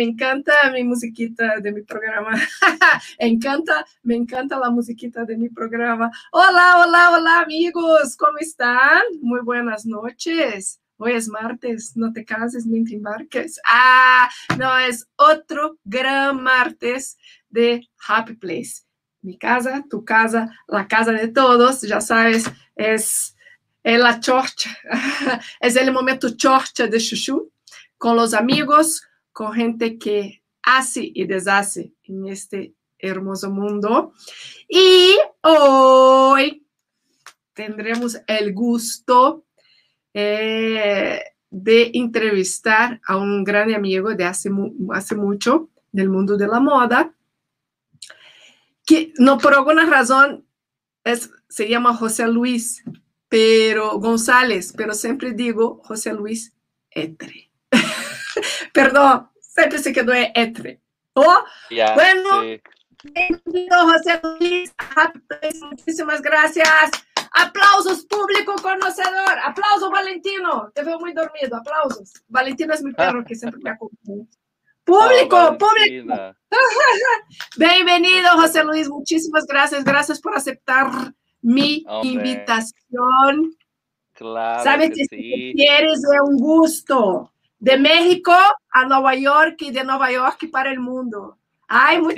me encanta mi musiquita de mi programa. encanta, me encanta la musiquita de mi programa. Hola, hola, hola amigos, ¿cómo están? Muy buenas noches. Hoy es martes, no te cases ni te embarques. Ah, no, es otro gran martes de Happy Place. Mi casa, tu casa, la casa de todos, ya sabes, es, es la chorcha, es el momento chorcha de Chuchu, con los amigos, con gente que hace y deshace en este hermoso mundo. Y hoy tendremos el gusto eh, de entrevistar a un gran amigo de hace, hace mucho del mundo de la moda, que no por alguna razón es, se llama José Luis pero González, pero siempre digo José Luis Etre. Perdón, siempre se quedó Etre. Oh, bueno, bienvenido José Luis, muchísimas gracias. Aplausos, público conocedor. Aplausos, Valentino. Te veo muy dormido. Aplausos. Valentino es mi perro que siempre me acompaña. Público, oh, público. Bienvenido, José Luis. Muchísimas gracias. Gracias por aceptar mi invitación. Claro. Sabes que, si quieres es un gusto. De México a Nueva York y de Nueva York para el mundo. Mucho,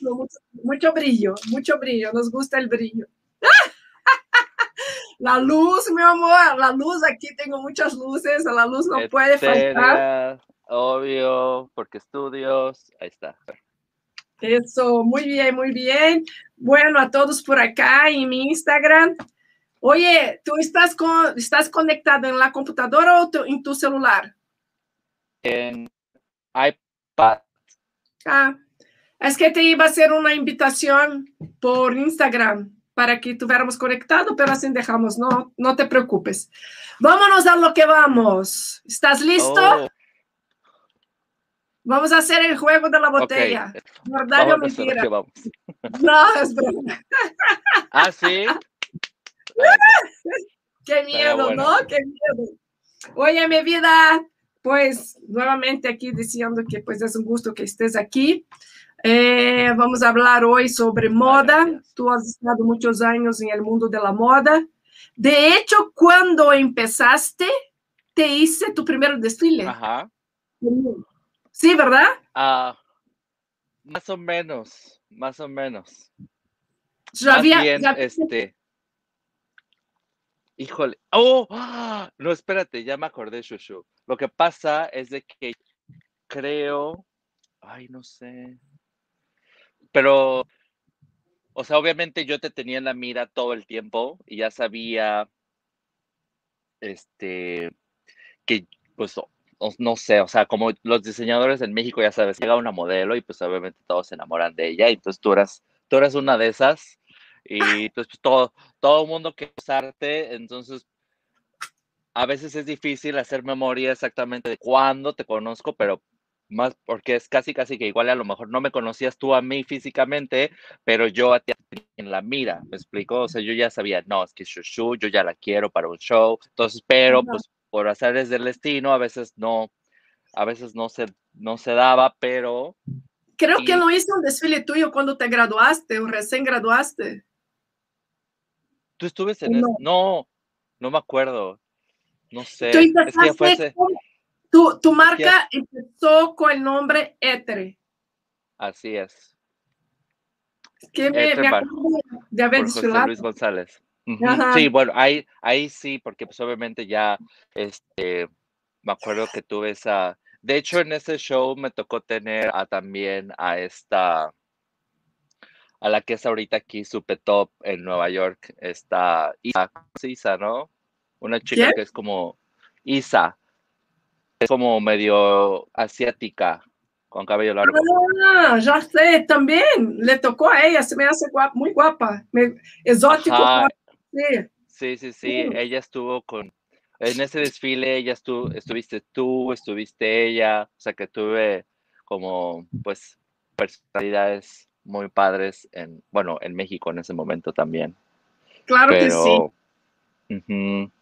mucho, mucho brillo, mucho brillo. Nos gusta el brillo. La luz, mi amor, la luz, aquí tengo muchas luces, la luz no puede faltar. Obvio, porque estudios, ahí está. Eso, muy bien, muy bien. Bueno, a todos por acá en mi Instagram. Oye, ¿tú estás, con, estás conectado en la computadora o en tu celular? En iPad. Ah, es que te iba a hacer una invitación por Instagram para que tuviéramos conectado, pero así dejamos, no, no te preocupes. Vámonos a lo que vamos. ¿Estás listo? Oh. Vamos a hacer el juego de la botella. Okay. ¿Verdad o mentira? No, es broma. ¿Ah, sí? Qué miedo, ¿no? Qué miedo. Oye, mi vida, pues nuevamente aquí diciendo que pues es un gusto que estés aquí. Eh, vamos a hablar hoy sobre moda. Tú has estado muchos años en el mundo de la moda. De hecho, cuando empezaste, te hice tu primer desfile. Ajá. Sí, ¿verdad? Ah, más o menos, más o menos. Ya había, este. Híjole. Oh, no, espérate, ya me acordé, Shushu. Lo que pasa es de que creo, ay, no sé. Pero, o sea, obviamente yo te tenía en la mira todo el tiempo y ya sabía, este, que, pues, no sé, o sea, como los diseñadores en México, ya sabes, llega una modelo y pues obviamente todos se enamoran de ella y entonces tú eras, tú eras una de esas y entonces pues, todo, todo el mundo quiere usarte, entonces a veces es difícil hacer memoria exactamente de cuándo te conozco, pero más porque es casi casi que igual a lo mejor no me conocías tú a mí físicamente, pero yo a ti en la mira, ¿me explico? O sea, yo ya sabía, no, es que Shushu, yo ya la quiero para un show, entonces, pero pues por hacer del destino, a veces no, a veces no se, no se daba, pero... Creo que no hice un desfile tuyo cuando te graduaste o recién graduaste. ¿Tú estuviste en no. no, no me acuerdo. No sé. es que fue tu, marca empezó con el nombre Etere. Así es. que me, me acuerdo de haber José Luis González. Sí, bueno, ahí, ahí sí, porque pues obviamente ya, este, me acuerdo que tuve esa, de hecho en ese show me tocó tener a, también a esta, a la que es ahorita aquí super top en Nueva York, esta Isa, Isa ¿no? Una chica que es como Isa, es como medio asiática, con cabello largo. Ah, ya sé, también le tocó a ella, se me hace guapa, muy guapa, exótico. Sí. sí, sí, ella estuvo con, en ese desfile, ella estuvo, estuviste tú, estuviste ella, o sea que tuve como, pues, personalidades muy padres en, bueno, en México en ese momento también. Claro que sí.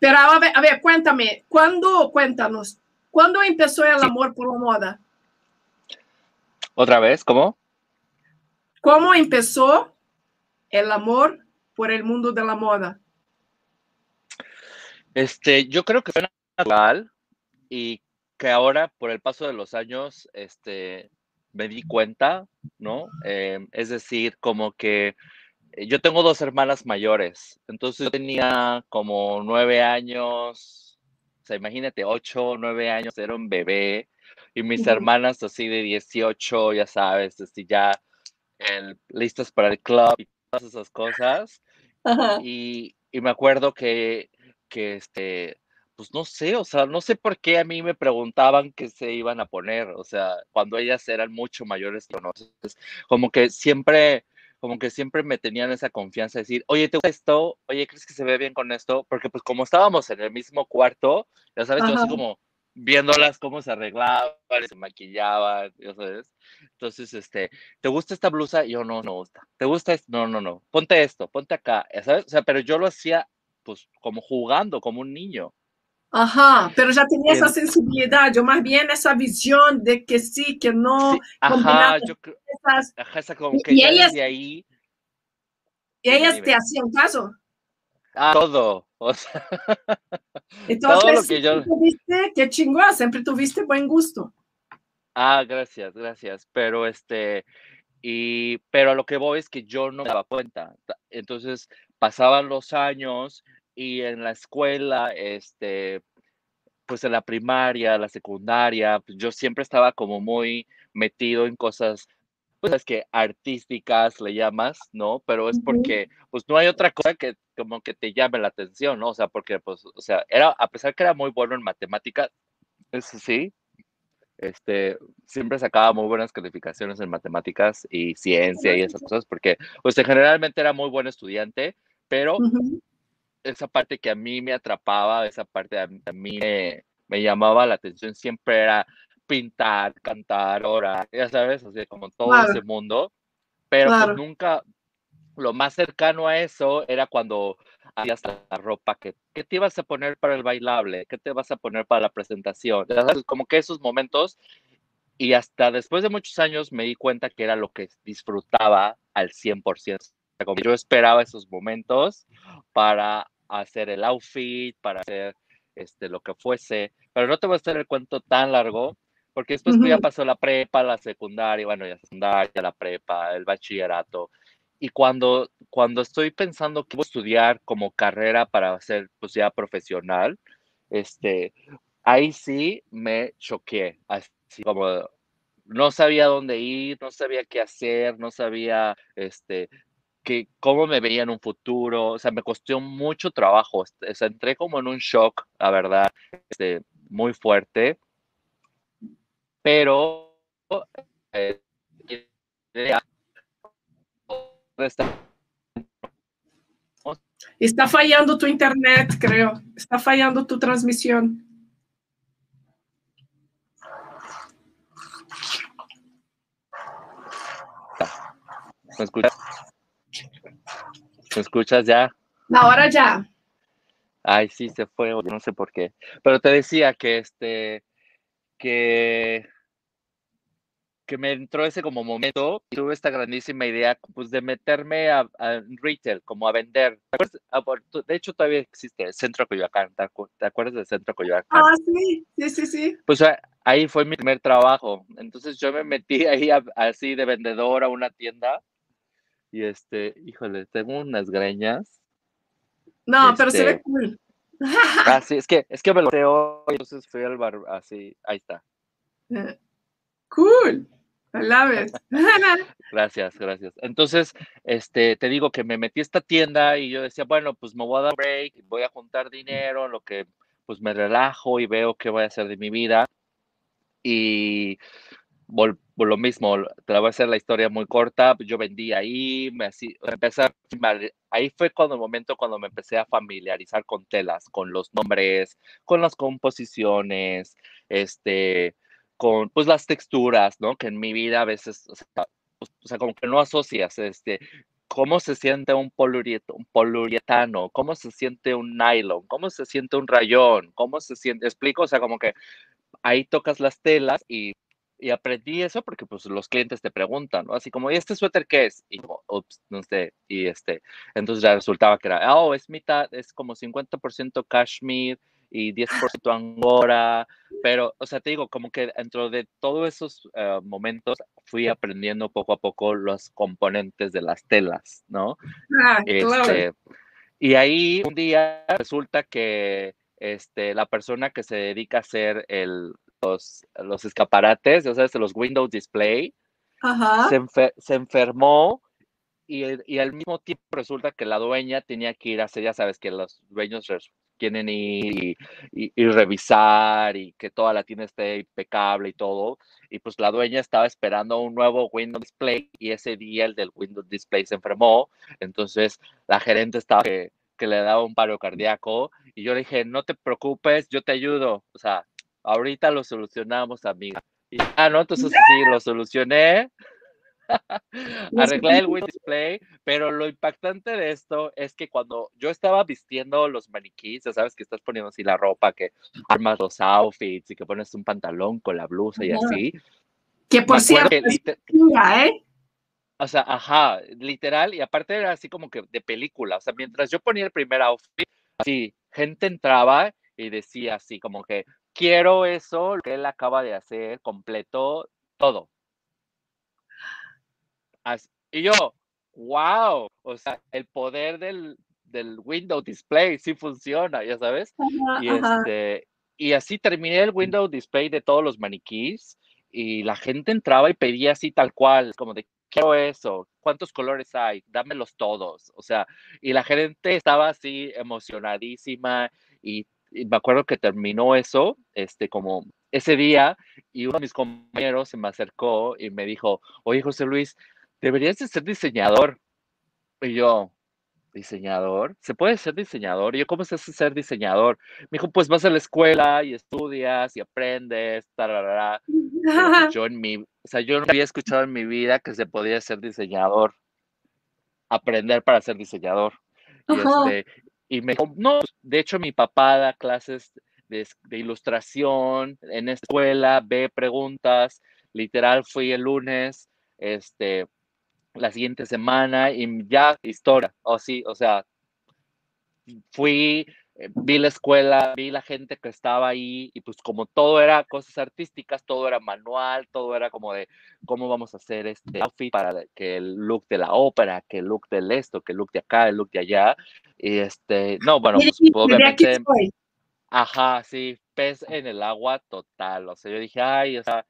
Pero a ver, a ver, cuéntame, ¿cuándo, cuéntanos, ¿cuándo empezó el amor por la moda? ¿Otra vez? ¿Cómo? ¿Cómo empezó el amor por el mundo de la moda? Este, yo creo que fue natural y que ahora, por el paso de los años, este, me di cuenta, ¿no? Em, es decir, como que eh, yo tengo dos hermanas mayores, entonces yo tenía como nueve años, o sea, imagínate, ocho, nueve años, era un bebé, y mis hermanas así de 18, ya sabes, así ya listas para el club y todas esas cosas. Y, y, me acuerdo que, que este, pues no sé, o sea, no sé por qué a mí me preguntaban qué se iban a poner, o sea, cuando ellas eran mucho mayores que nosotros, como que siempre, como que siempre me tenían esa confianza de decir, oye, ¿te gusta esto? Oye, ¿crees que se ve bien con esto? Porque pues como estábamos en el mismo cuarto, ya sabes, yo así como viéndolas cómo se arreglaban, se maquillaban, ya sabes. Entonces, este, ¿te gusta esta blusa? yo no, no gusta. ¿Te gusta esto? No, no, no. Ponte esto, ponte acá, ¿sabes? O sea, pero yo lo hacía pues como jugando, como un niño. Ajá, pero ya tenía esa sensibilidad, yo más bien esa visión de que sí, que no. ajá, yo creo. Ajá, esa como que y ellas, ahí. ¿Y ellas te hacían caso? Ah, todo. O sea, Entonces, todo lo que yo... tuviste, qué chingón, siempre tuviste buen gusto. Ah, gracias, gracias. Pero este, y, pero a lo que voy es que yo no me daba cuenta. Entonces pasaban los años y en la escuela, este, pues en la primaria, la secundaria, pues yo siempre estaba como muy metido en cosas, pues es que artísticas le llamas, ¿no? Pero es porque, pues no hay otra cosa que como que te llame la atención, ¿no? O sea, porque, pues, o sea, era, a pesar que era muy bueno en matemáticas, eso sí, este, siempre sacaba muy buenas calificaciones en matemáticas y ciencia y esas cosas, porque, pues, generalmente era muy buen estudiante, pero esa parte que a mí me atrapaba, esa parte a, mí me, llamaba la atención, siempre era pintar, cantar, orar, ya sabes, así como todo ese mundo, pero pues nunca, lo más cercano a eso era cuando hacías la ropa que, que, te ibas a poner para el bailable, que te vas a poner para la presentación, como que esos momentos, y hasta después de muchos años me di cuenta que era lo que disfrutaba al 100%. Como yo esperaba esos momentos para hacer el outfit, para hacer este, lo que fuese, pero no te voy a hacer el cuento tan largo, porque después ya pasó la prepa, la secundaria, bueno, ya secundaria, la prepa, el bachillerato, y cuando, cuando estoy pensando que voy a estudiar como carrera para ser pues ya profesional, este, ahí sí me choqué, así como no sabía dónde ir, no sabía qué hacer, no sabía este, que cómo me veía en un futuro, o sea, me costó mucho trabajo, o sea, entré como en un shock, la verdad, este, muy fuerte, pero eh, Está fallando tu internet, creo. Está fallando tu transmisión. ¿Me escuchas? ¿Me escuchas ya? Ahora ya. Ay, sí, se fue, no sé por qué. Pero te decía que este, que que me entró ese como momento y tuve esta grandísima idea pues de meterme a, retail, como a vender. Ah, de hecho todavía existe el Centro Coyoacán, ¿te acuerdas del Centro Coyoacán? Ah, sí, sí, sí, sí. Pues ahí fue mi primer trabajo. Entonces yo me metí ahí así de vendedor a una tienda y este, híjole, tengo unas greñas. No, pero se ve este cool. Ah, sí, es que, es que me lo veo, entonces fui al bar, así, ahí está. Eh, cool. It. gracias, gracias. Entonces, este, te digo que me metí a esta tienda y yo decía, bueno, pues me voy a dar break, voy a juntar dinero, lo que pues me relajo y veo qué voy a hacer de mi vida. Y lo mismo, te voy a hacer la historia muy corta, yo vendí ahí, me así, empecé a, ahí fue cuando el momento cuando me empecé a familiarizar con telas, con los nombres, con las composiciones, este, con pues las texturas, ¿no? Que en mi vida a veces, o sea, pues, como que no asocias, este, cómo se siente un poliuretano, cómo se siente un nylon, cómo se siente un rayón, cómo se siente, explico, o sea, como que ahí tocas las telas y y aprendí eso porque pues los clientes te preguntan, ¿no? Así como, ¿y este suéter qué es? Y como, ups, no sé, y este, entonces ya resultaba que era, oh, es mitad, es como 50% cashmere y 10% angora, pero, o sea, te digo, como que dentro de todos esos eh, momentos fui aprendiendo poco a poco los componentes de las telas, ¿no? Ah, claro. Este, y ahí un día resulta que este, la persona que se dedica a hacer el, los, los escaparates, o sea, los Windows Display, Se, se, enfermó y, y, al mismo tiempo resulta que la dueña tenía que ir a hacer, ya sabes que los dueños quieren ir y, y, revisar y que toda la tienda esté impecable y todo. Y pues la dueña estaba esperando un nuevo Windows Display y ese día el del Windows Display se enfermó. Entonces la gerente estaba que, que le daba un paro cardíaco y yo le dije, no te preocupes, yo te ayudo. O sea, ahorita lo solucionamos, amiga. Y ah, no, entonces sí, lo solucioné. Arreglé el Win Display, pero lo impactante de esto es que cuando yo estaba vistiendo los maniquíes, ya sabes que estás poniendo así la ropa, que armas los outfits y que pones un pantalón con la blusa y así. Que por cierto, ¿eh? O sea, ajá, literal, y aparte era así como que de película, o sea, mientras yo ponía el primer outfit, así, gente entraba y decía así como que, quiero eso, lo que él acaba de hacer, completo, todo. y yo, wow, o sea, el poder del, del Windows Display sí funciona, ya sabes. y, este, y así terminé el Windows Display de todos los maniquís y la gente entraba y pedía así tal cual, como de, quiero eso, ¿cuántos colores hay? Dámelos todos. O sea, y la gente estaba así emocionadísima y y me acuerdo que terminó eso, este, como ese día, y uno de mis compañeros se me acercó y me dijo, oye, José Luis, deberías de ser diseñador. Y yo, ¿diseñador? ¿Se puede ser diseñador? Y yo, ¿cómo se hace ser diseñador? Me dijo, pues vas a la escuela y estudias y aprendes, tararara. Pues yo en mi, o sea, yo no había escuchado en mi vida que se podía ser diseñador, aprender para ser diseñador. Y, este, y me no, de hecho mi papá da clases de, ilustración en escuela, ve preguntas, literal fui el lunes, este, la siguiente semana y ya historia, o sí, o sea, fui, vi la escuela, vi la gente que estaba ahí y pues como todo era cosas artísticas, todo era manual, todo era como de cómo vamos a hacer este outfit para que el look de la ópera, que el look del esto, que el look de acá, el look de allá. Y este, no, bueno, pues obviamente. Ajá, sí, pez en el agua total. O sea, yo dije, ay, o sea,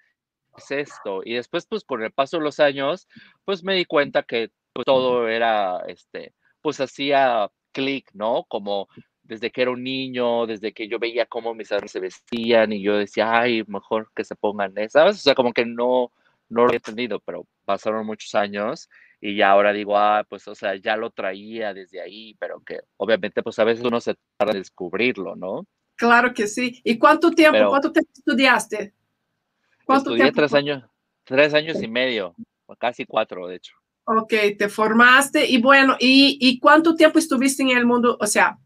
es esto? Y después, pues con el paso de los años, pues me di cuenta que pues, todo era, este, pues hacía clic, ¿no? Como desde que era un niño, desde que yo veía cómo mis padres se vestían y yo decía, ay, mejor que se pongan esas, o sea, como que no, no lo había entendido, pero pasaron muchos años y ya ahora digo, ah, pues, o sea, ya lo traía desde ahí, pero que obviamente, pues a veces uno se tarda en descubrirlo, ¿no? Claro que sí. ¿Y cuánto tiempo, cuánto tiempo estudiaste? ¿Cuánto estudié tres años, tres años y medio, casi cuatro, de hecho. Ok, te formaste y bueno, ¿y, y cuánto tiempo estuviste en el mundo, o sea,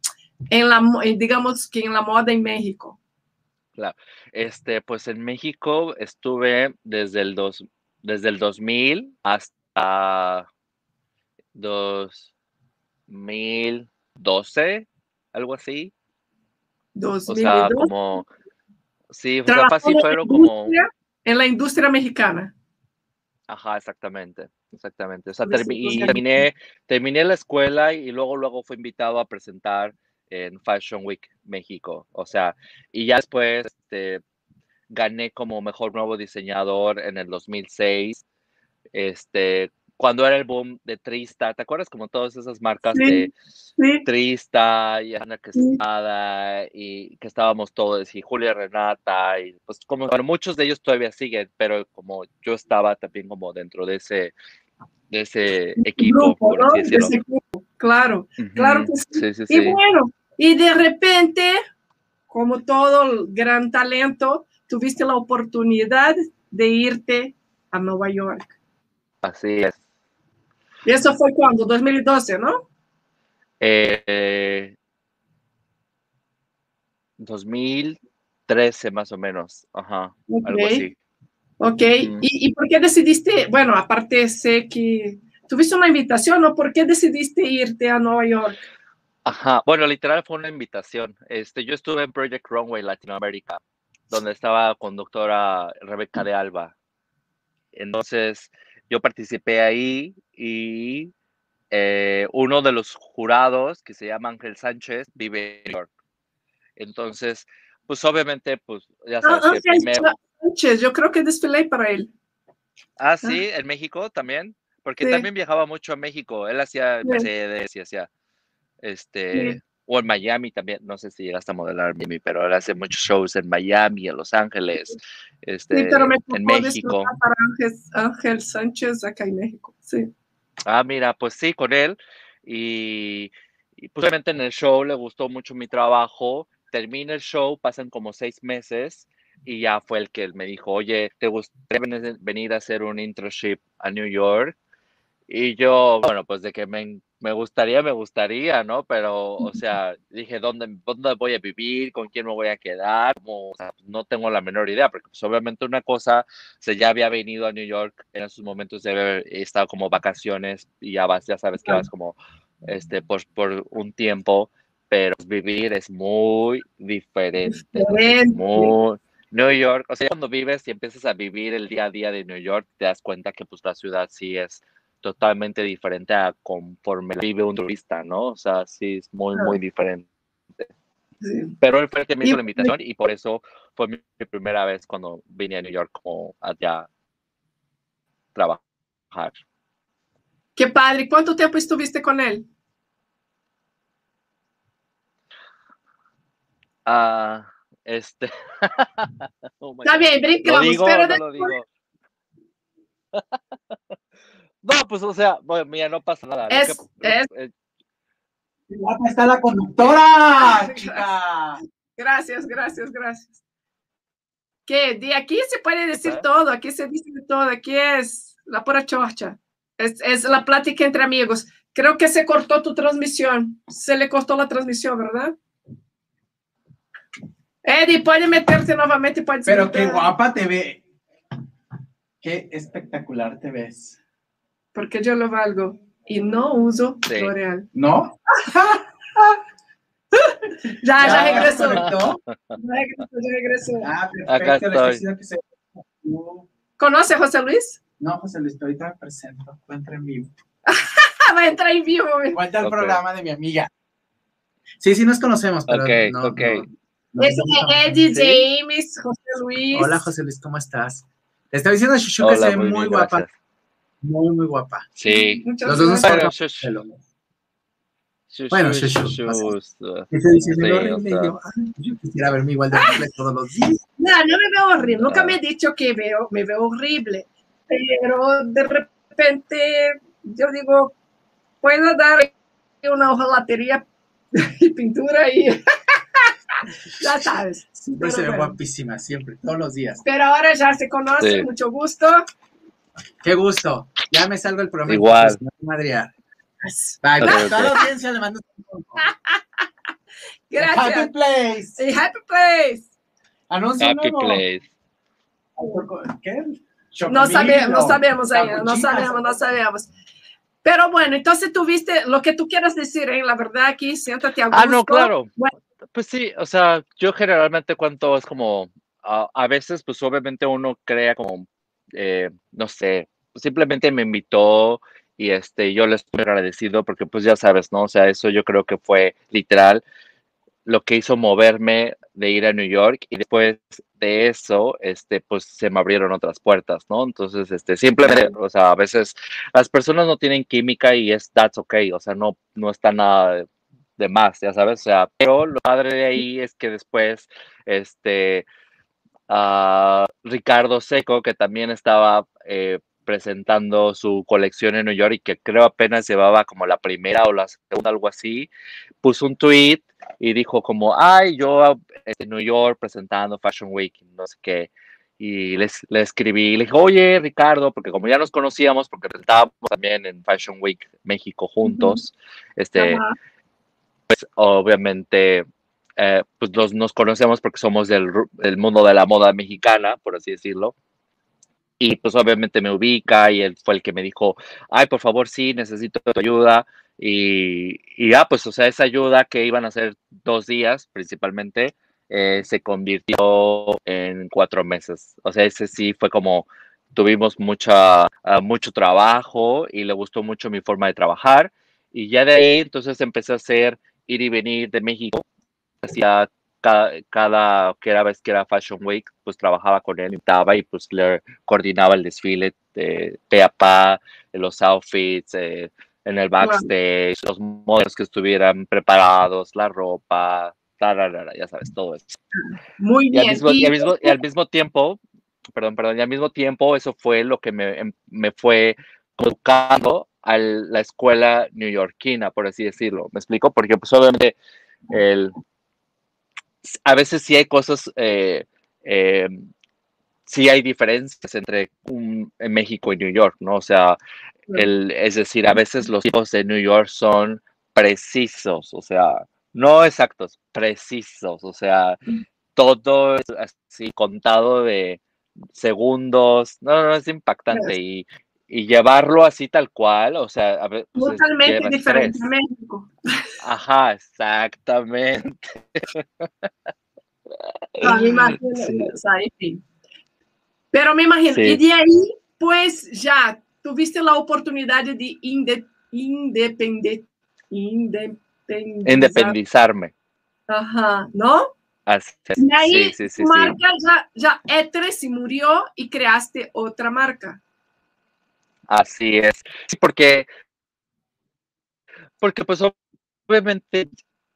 en la, digamos que en la moda en México? Claro, este, pues en México estuve desde el, dos, desde el 2000 hasta 2012, algo así. 2012. O sea, como, sí, o sea, fácil fueron como... En la industria mexicana. Ajá, exactamente, exactamente. O sea, terminé, terminé la escuela y luego, luego fui invitado a presentar en Fashion Week México. O sea, y ya después este, gané como mejor nuevo diseñador en el 2006. Este, cuando era el boom de Trista, ¿te acuerdas como todas esas marcas de Trista y Ana Quesada y que estábamos todos y Julia Renata y pues como muchos de ellos todavía siguen, pero como yo estaba también como dentro de ese de ese equipo, por así decirlo. Claro, claro que sí. Y bueno, y de repente, como todo gran talento, tuviste la oportunidad de irte a Nueva York. Así es. ¿Y eso fue cuando? 2012, ¿no? Eh, 2013 más o menos, ajá, algo así. Ok, ¿Y, ¿Y, por qué decidiste, bueno, aparte sé que tuviste una invitación, ¿no? ¿Por qué decidiste irte a Nueva York? Ajá, bueno, literal fue una invitación. Este, yo estuve en Project Runway Latinoamérica, donde estaba conductora Rebeca de Alba. Entonces, yo participé ahí y eh, uno de los jurados, que se llama Ángel Sánchez, vive en New York. Entonces, pues obviamente, pues ya Ah, sabes que Ángel primero... Sánchez, yo creo que desfilé para él. Ah, sí, en México también, porque Sí. también viajaba mucho a México. Él hacía Sí. Mercedes y hacía, este, o en Miami también, no sé si llegaste a modelar Miami, pero él hace muchos shows en Miami, en Los Ángeles, este, pero me en México. para Ángel, Ángel Sánchez acá en México. Sí. Ah, mira, pues sí, con él. Y, y pues obviamente en el show le gustó mucho mi trabajo. Termina el show, pasan como seis meses y ya fue el que él me dijo, oye, ¿te gustaría ven- venir a hacer un internship a New York? Y yo, bueno, pues de que me, me gustaría, me gustaría, ¿no? Pero, o sea, dije, ¿dónde, ¿dónde voy a vivir? ¿Con quién me voy a quedar? Como, o sea, no tengo la menor idea, porque pues obviamente una cosa, o sea, ya había venido a New York en esos momentos de haber estado como vacaciones y ya vas, ya sabes que vas como, este, por, por un tiempo, pero vivir es muy diferente, es muy... New York, o sea, cuando vives y empiezas a vivir el día a día de New York, te das cuenta que pues la ciudad sí es totalmente diferente a conforme vive un turista, ¿no? O sea, sí es muy, muy diferente. sí. Pero él fue el que me Y- hizo la invitación y por eso fue mi, mi primera vez cuando vine a New York como allá a trabajar. Qué padre. ¿Cuánto tiempo estuviste con él? Ah, este. Oh Está bien, ¿Lo brincamos, digo pero no lo digo? No, pues, o sea, bueno, mira, no pasa nada. Es- que- es- eh, Guapa está la conductora, chica. Gracias, gracias, gracias. ¿Qué? De aquí se puede decir ¿Eh? todo, aquí se dice todo, aquí es la pura chorcha. Es, es la plática entre amigos. Creo que se cortó tu transmisión. Se le cortó la transmisión, ¿verdad? Eddie, puede meterte nuevamente, puede Pero qué guapa te ve. Qué espectacular te ves. Porque yo lo valgo y no uso Sí. L'Oreal. ¿No? Ya, ya ¿Ya regresó. conectó? Ya regresó, ya regresó. Ah, perfecto. estoy. que se- ¿Conoce a José Luis? No, José Luis, ahorita me presento. Encuentra en vivo. Va a entrar en vivo. Cuenta el programa de mi amiga. Sí, sí nos conocemos, pero Ok, no, ok. no- no Es. Eddie ¿Sí? James, José Luis. Hola, José Luis, ¿cómo estás? Te está diciendo Shushu que se ve muy muy bien, guapa. Muy, muy guapa. Sí. Muchas Los dos gracias. Bueno, yo, "Ay, yo quisiera verme igual de horrible todos los días. No, no me veo horrible. Nunca Ah. me he dicho que veo, me veo horrible. Pero de repente, yo digo, puedo dar una hojalatería y pintura y ya sabes. Siempre se ve bueno. guapísima, siempre, todos los días. Pero ahora ya se conoce, Sí. mucho gusto. Qué gusto. Ya me salgo el programa. Igual. pues. Pues, Bye, bye. Ok, Toda la audiencia le mando un Happy Gracias. Place. Happy Place. Anuncio Happy nuevo. place. ¿Qué? No sabemos, no sabemos ahí, no sabemos, no sabemos. Pero bueno, entonces tuviste lo que tú quieras decir, ¿eh? la verdad aquí, siéntate a gusto. Ah, no, claro. Bueno. Pues sí, o sea, yo generalmente cuento es como, a a veces pues obviamente uno crea como, eh, no sé, simplemente me invitó y este, yo le estoy agradecido porque pues ya sabes, ¿no? O sea, eso yo creo que fue literal lo que hizo moverme de ir a New York y después de eso, este, pues se me abrieron otras puertas, ¿no? Entonces, este, simplemente, o sea, a veces las personas no tienen química y es that's okay, o sea, no, no está nada de, más, ya sabes, o sea, pero lo padre de ahí es que después, este, ah, Ricardo Seco, que también estaba eh, presentando su colección en New York y que creo apenas llevaba como la primera o la segunda, algo así, puso un tweet y dijo como, ay, yo en New York presentando Fashion Week, no sé qué. Y les, le escribí, le dije, oye, Ricardo, porque como ya nos conocíamos, porque presentábamos también en Fashion Week México juntos, este, pues obviamente eh, pues los- nos conocemos porque somos del, del mundo de la moda mexicana, por así decirlo. y pues obviamente me ubica y él fue el que me dijo, ay, por favor, sí, necesito tu ayuda. Y, y ya, pues, o sea, esa ayuda que iban a ser dos días principalmente, eh, se convirtió en cuatro meses. O sea, ese sí fue como, tuvimos mucha, ah, mucho trabajo y le gustó mucho mi forma de trabajar. Y ya de ahí, entonces empecé a hacer ir y venir de México. Hacía cada, cada que era vez que era Fashion Week, pues trabajaba con él, y pues le coordinaba el desfile de pe a pa, los outfits, eh, en el backstage, los modelos que estuvieran preparados, la ropa, ya sabes, todo eso. Muy bien. Y al mismo, y al mismo, y al mismo tiempo, perdón, perdón, y al mismo tiempo eso fue lo que me, em, me fue educando a la escuela neoyorquina, por así decirlo. ¿Me explico? Porque pues obviamente el, a veces sí hay cosas, eh, eh, sí hay diferencias entre un, México y New York, ¿no? O sea, el, es decir, a veces los tipos de New York son precisos, o sea, no exactos, precisos, o sea, mm. todo es así contado de segundos, no, no, es impactante y, y llevarlo así tal cual, o sea, a ver, pues, totalmente diferente a México. Ajá, exactamente. No, me imagino, sí. Pero me imagino, y de ahí, pues ya tuviste la oportunidad de inde, independente, independizarme. Ajá, ¿no? Así, y ahí sí, sí, marca ya, ya E3 murió y creaste otra marca. Así es. Sí, porque, porque pues obviamente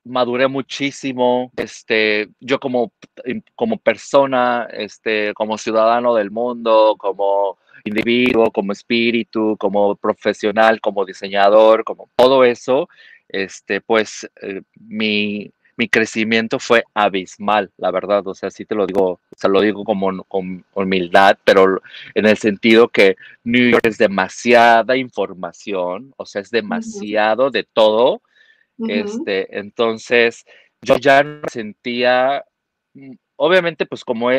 maduré muchísimo, este, yo como, como persona, este, como ciudadano del mundo, como individuo, como espíritu, como profesional, como diseñador, como todo eso, este, pues eh, mi, mi crecimiento fue abismal, la verdad, o sea, sí te lo digo, o sea, lo digo como con humildad, pero en el sentido que New York es demasiada información, o sea, es demasiado de todo, este, entonces yo ya no sentía, mm, obviamente, pues como,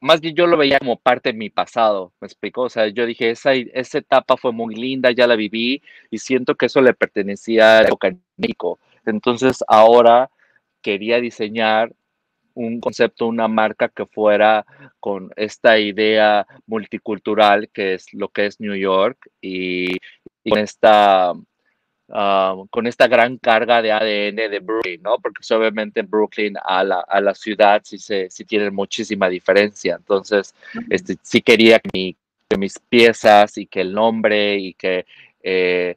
más bien yo lo veía como parte de mi pasado, me explico, o sea, yo dije, esa, esa etapa fue muy linda, ya la viví y siento que eso le pertenecía a México, entonces ahora quería diseñar un concepto, una marca que fuera con esta idea multicultural que es lo que es New York y, con esta ah, con esta gran carga de ADN de Brooklyn, ¿no? Porque pues, obviamente Brooklyn a la, a la ciudad sí, se, sí tienen muchísima diferencia. Entonces, este, sí quería que, mis piezas y que el nombre y que eh,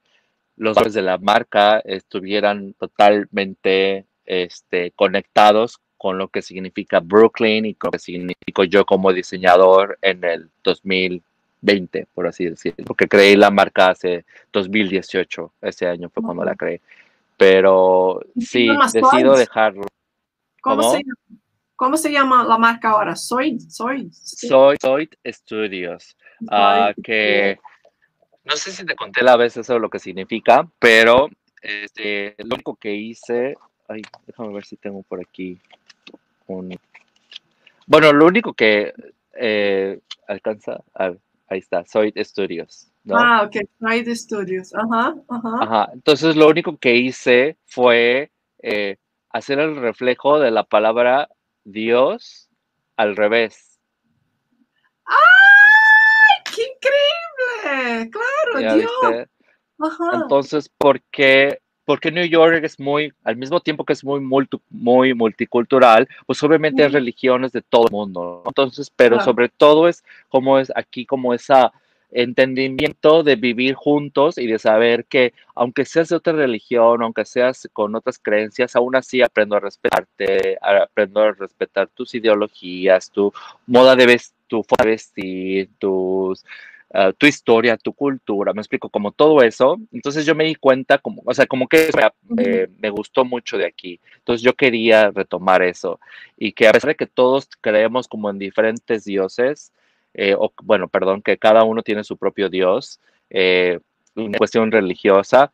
los valores de la marca estuvieran totalmente este, conectados con lo que significa Brooklyn y con lo que significo yo como diseñador en el 2020, por así decirlo, porque creé la marca hace 2018, ese año fue cuando la creé. Pero sí, decido dejarlo. ¿Cómo, Se, llama la marca ahora? Soy, soy. Soy, soy Studios. Ah, que no sé si te conté la vez eso lo que significa, pero este, lo único que hice Ay, déjame ver si tengo por aquí un. Bueno, lo único que eh, alcanza. ahí está, Soy Studios. ¿no? Ah, ok, Soy Studios. Ajá, ajá. Ajá. Entonces, lo único que hice fue eh, hacer el reflejo de la palabra Dios al revés. ¡Ay! ¡Qué increíble! Claro, Dios. Ajá. Entonces, ¿por qué porque New York es muy, al mismo tiempo que es muy, muy multicultural, pues obviamente hay religiones de todo el mundo, Entonces, pero sobre todo es como es aquí, como ese entendimiento de vivir juntos y de saber que aunque seas de otra religión, aunque seas con otras creencias, aún así aprendo a respetarte, aprendo a respetar tus ideologías, tu moda de vestir, tu forma de vestir, tus Ah, tu historia, tu cultura, me explico, como todo eso. Entonces yo me di cuenta, como, o sea, como que eh, me gustó mucho de aquí. Entonces yo quería retomar eso y que a pesar de que todos creemos como en diferentes dioses, eh, o bueno, perdón, que cada uno tiene su propio dios, eh, una cuestión religiosa,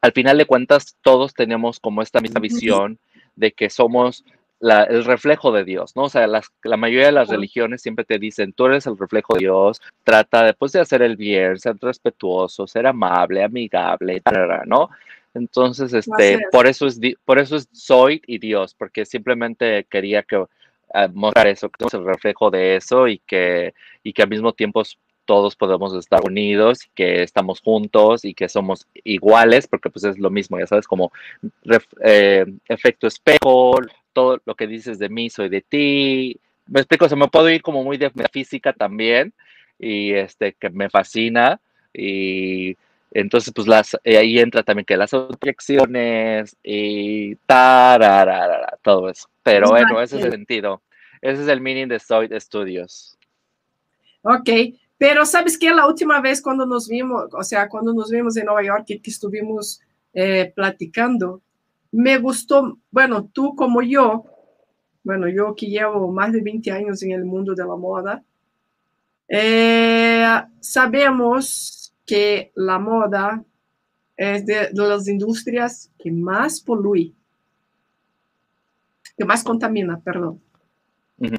al final de cuentas todos tenemos como esta misma visión de que somos el reflejo de Dios, ¿no? O sea, la mayoría de las religiones siempre te dicen, tú eres el reflejo de Dios, trata después de hacer el bien, ser respetuoso, ser amable, amigable, ¿no? Entonces, este, por eso es, por eso es soy y Dios, porque simplemente quería que ah, mostrar eso, que somos el reflejo de eso y que, y que al mismo tiempo todos podemos estar unidos, que estamos juntos y que somos iguales, porque pues es lo mismo, ya sabes, como eh, efecto espejo, todo lo que dices de mí soy de ti. Me explico, se me puedo ir como muy de física también y este que me fascina y entonces pues las eh, ahí entra también que las objeciones y tararara, todo eso. Pero bueno, ese es el sentido. Ese es el meaning de Soy Studios. Ok, pero sabes que la última vez cuando nos vimos, o sea, cuando nos vimos en Nueva York y que estuvimos eh, platicando, me gustó, bueno, tú como yo, bueno, yo que llevo más de 20 años en el mundo de la moda, eh, sabemos que la moda es de, las industrias que más polui, que más contamina, perdón.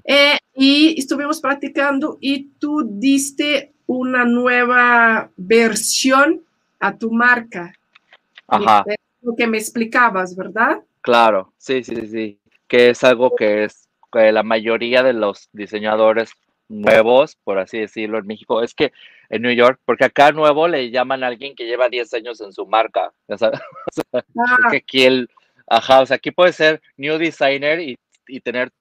Eh, y estuvimos platicando y tú diste una nueva versión a tu marca. Ajá lo que me explicabas, ¿verdad? Claro, sí, sí, sí, que es algo que es que la mayoría de los diseñadores nuevos, por así decirlo, en México, es que en New York, porque acá nuevo le llaman a alguien que lleva 10 años en su marca, ya sabes, ah. que aquí el, ajá, o sea, aquí puede ser new designer y, y tener,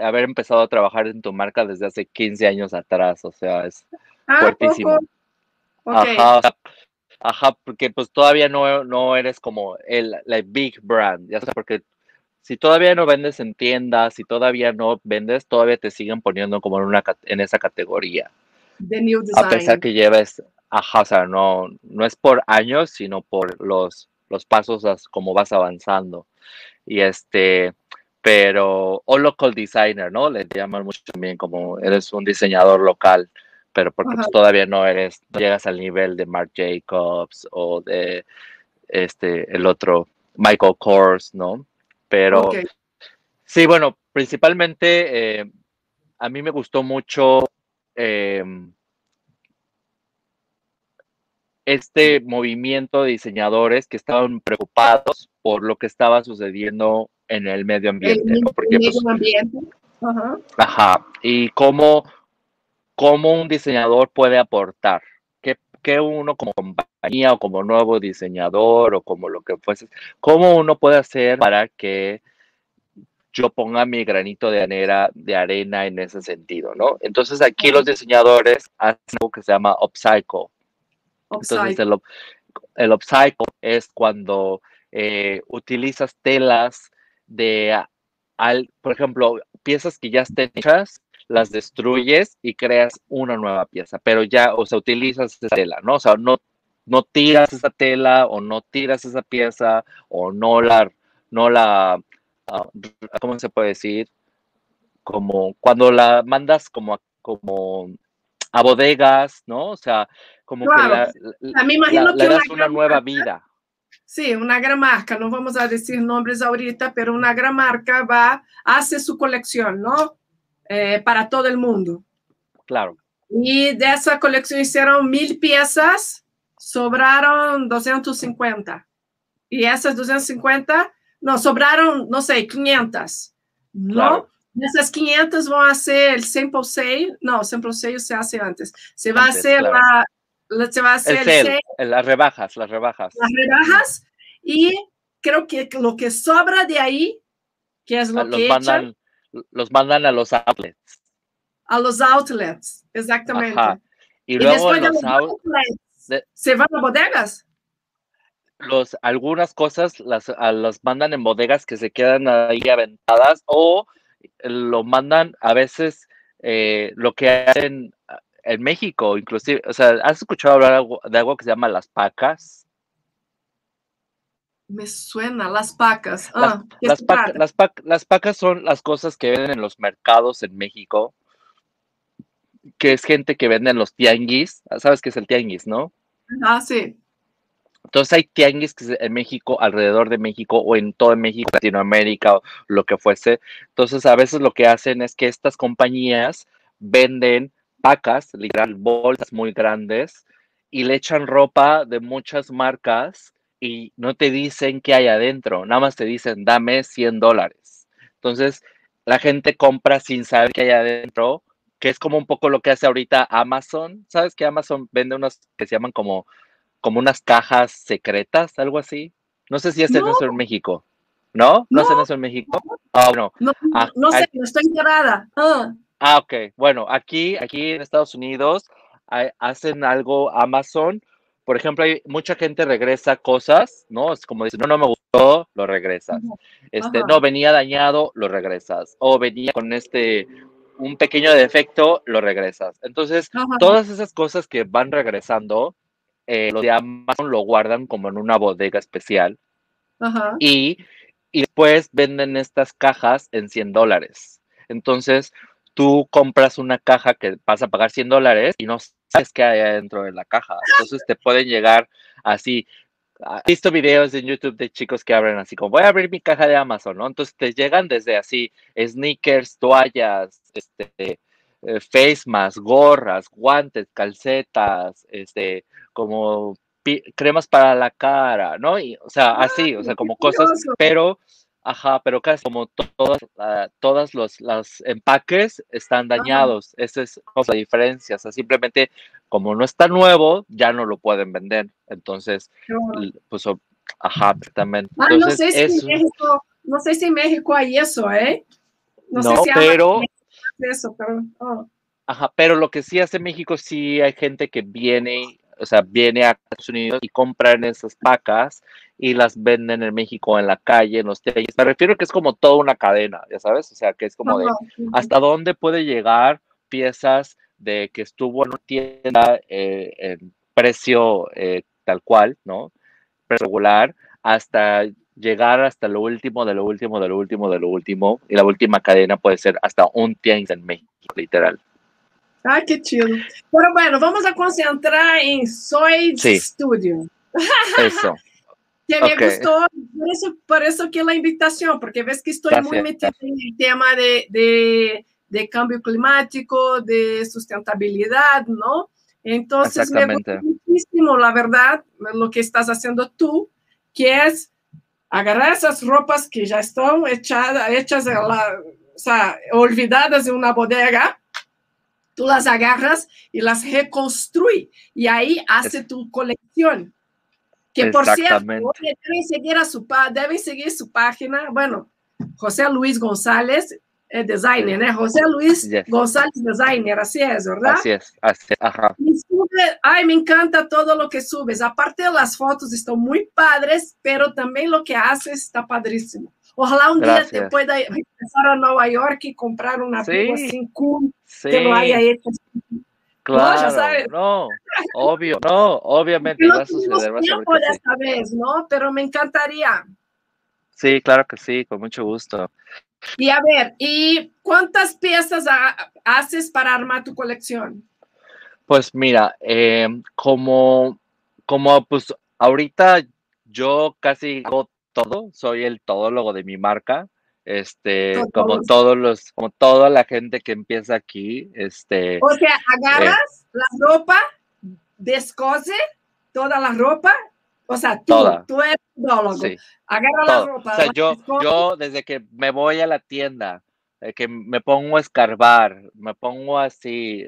haber empezado a trabajar en tu marca desde hace 15 años atrás, o sea, es ah, fuertísimo. Ajá, Ajá, porque pues todavía no, no eres como el la big brand, ya sabes, porque si todavía no vendes en tiendas, si todavía no vendes, todavía te siguen poniendo como en, una, en esa categoría. The new design. A pesar que lleves, ajá, o sea, no, no es por años, sino por los, los pasos como vas avanzando. Y este, pero, o local designer, ¿no? Le llaman mucho también como eres un diseñador local pero porque pues, todavía no eres, no llegas al nivel de Marc Jacobs o de este, el otro Michael Kors, ¿no? Pero sí, bueno, principalmente eh, a mí me gustó mucho em, este movimiento de diseñadores que estaban preocupados por lo que estaba sucediendo en el medio ambiente. El, Porque, pues medio ambiente. Ajá. Y cómo cómo un diseñador puede aportar, qué, uno como compañía o como nuevo diseñador o como lo que fuese, cómo uno puede hacer para que yo ponga mi granito de arena, de arena en ese sentido, ¿no? Entonces aquí los diseñadores hacen algo que se llama upcycle. Entonces el, el upcycle es cuando eh, utilizas telas de, al, por ejemplo, piezas que ya estén hechas las destruyes y creas una nueva pieza, pero ya, o sea, utilizas esa tela, ¿no? O sea, no, no tiras esa tela o no tiras esa pieza o no la, no la, ah, ¿cómo se puede decir? Como cuando la mandas como a, como a bodegas, ¿no? O sea, como que la, le das una, nueva vida. Sí, una gran marca, no vamos a decir nombres ahorita, pero una gran marca va, hace su colección, ¿no? Eh, para todo el mundo. Claro. Y de esa colección hicieron mil piezas, sobraron 250. Y esas 250, no, sobraron, no sé, 500. ¿No? Esas 500 van a ser el sample sale. No, sample sale se hace antes. Se va a hacer la, se va a hacer el las rebajas, las rebajas. Las rebajas. Y creo que lo que sobra de ahí, que es lo que echan, los mandan a los outlets. A los outlets, exactamente. Y, luego los, outlets, se van a bodegas. Los, algunas cosas las, las mandan en bodegas que se quedan ahí aventadas o lo mandan a veces eh, lo que hacen en México, inclusive, o sea, ¿has escuchado hablar de algo que se llama las pacas? Me suena, las pacas. Ah, las, las, pacas son las cosas que venden en los mercados en México, que es gente que vende en los tianguis. ¿Sabes qué es el tianguis, no? Ah, sí. Entonces hay tianguis que en México, alrededor de México o en todo México, Latinoamérica o lo que fuese. Entonces a veces lo que hacen es que estas compañías venden pacas, literal, bolsas muy grandes y le echan ropa de muchas marcas y no te dicen qué hay adentro, nada más te dicen dame 100 dólares. Entonces la gente compra sin saber qué hay adentro, que es como un poco lo que hace ahorita Amazon. ¿Sabes que Amazon vende unos que se llaman como como unas cajas secretas, algo así. No sé si hacen eso en México. ¿No? ¿No, hacen eso en México? Ah, no. No, ah, no sé, no estoy enterada. Ah. ah. ok. Bueno, aquí, aquí en Estados Unidos hacen algo Amazon. Por ejemplo, hay mucha gente regresa cosas, ¿no? Es como dice, no, no me gustó, lo regresas. Este, no, venía dañado, lo regresas. O venía con este, un pequeño defecto, lo regresas. Entonces, todas esas cosas que van regresando, eh, los de Amazon lo guardan como en una bodega especial Y, y después venden estas cajas en 100 dólares. Entonces, tú compras una caja que vas a pagar 100 dólares y no sabes qué hay adentro de la caja. Entonces te pueden llegar así. Ah, he visto videos en YouTube de chicos que abren así como voy a abrir mi caja de Amazon, ¿no? Entonces te llegan desde así sneakers, toallas, este, eh, face mask, gorras, guantes, calcetas, este, como cremas para la cara, ¿no? Y, o sea, así, o sea, como cosas, pero, ajá, pero casi como todas, ah, todos los, los, empaques están dañados. Esa es la diferencia. O sea, simplemente como no está nuevo, ya no lo pueden vender. Entonces, pues, ajá, exactamente. Ah, no, sé si en México, no sé si en México hay eso, ¿eh? No, sé si pero... Eso, pero, oh. Ajá, pero lo que sí hace México, sí hay gente que viene o sea, viene a Estados Unidos y compran esas pacas y las venden en México en la calle, en los talleres. Me refiero que es como toda una cadena, ya sabes, o sea, que es como de hasta dónde puede llegar piezas de que estuvo en una tienda eh, en precio eh, tal cual, ¿no? Regular, hasta llegar hasta lo último, de lo último, de lo último, de lo último. Y la última cadena puede ser hasta un tianguis en México, literal. Ai, que chido. Pero bueno, vamos a concentrar em Soy sí. Studio. Isso. Que okay. me gustou, por isso, por isso que a invitação, porque ves que estou muito metida em tema de, de, de cambio climático, de sustentabilidade, não? Então, me gusta muchísimo, la verdad, lo que estás haciendo tú, que es agarrar esas ropas que ya están echadas, hechas, la, o sea, olvidadas en una bodega, tú las agarras y las reconstruye y ahí hace tu colección. Que por cierto, deben seguir, a su, deben seguir su página. Bueno, José Luis González, es designer, ¿eh? José Luis González, designer, así es, ¿verdad? Así es, así es, ajá. Sube, ay, me encanta todo lo que subes. Aparte de las fotos, están muy padres, pero también lo que haces está padrísimo. Ojalá un Gracias. día te pueda regresar a Nueva York y comprar una sí, así cool sí. que lo haya hecho. Claro, no, ya sabes. no, obvio, no, obviamente no va a suceder. Va tiempo esta vez, ¿no? Pero me encantaría. Sí, claro que sí, con mucho gusto. Y a ver, ¿y cuántas piezas ha haces para armar tu colección? Pues mira, eh, como, como pues ahorita yo casi hago todo, soy el todólogo de mi marca. Este, como todos los, como toda la gente que empieza aquí, este. O sea, agarras la ropa, descose toda la ropa, o sea, tú, tú eres todólogo. Sí. Agarra la ropa. O sea, yo, yo desde que me voy a la tienda, que me pongo a escarbar, me pongo así,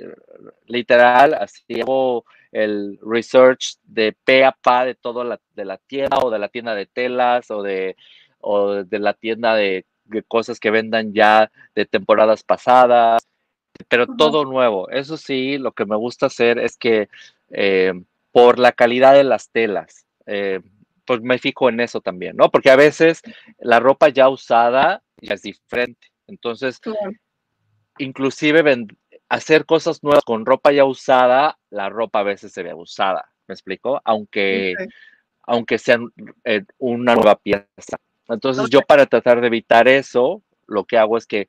literal, así hago el research de pe a pa de todo la, de la tienda o de la tienda de telas o de, o de la tienda de, cosas que vendan ya de temporadas pasadas, pero todo nuevo. Eso sí, lo que me gusta hacer es que eh, por la calidad de las telas, eh, pues me fijo en eso también, ¿no? Porque a veces la ropa ya usada ya es diferente. Entonces, inclusive hacer cosas nuevas con ropa ya usada, la ropa a veces se ve usada, ¿me explico? Aunque, aunque sea eh, una nueva pieza. Entonces yo para tratar de evitar eso, lo que hago es que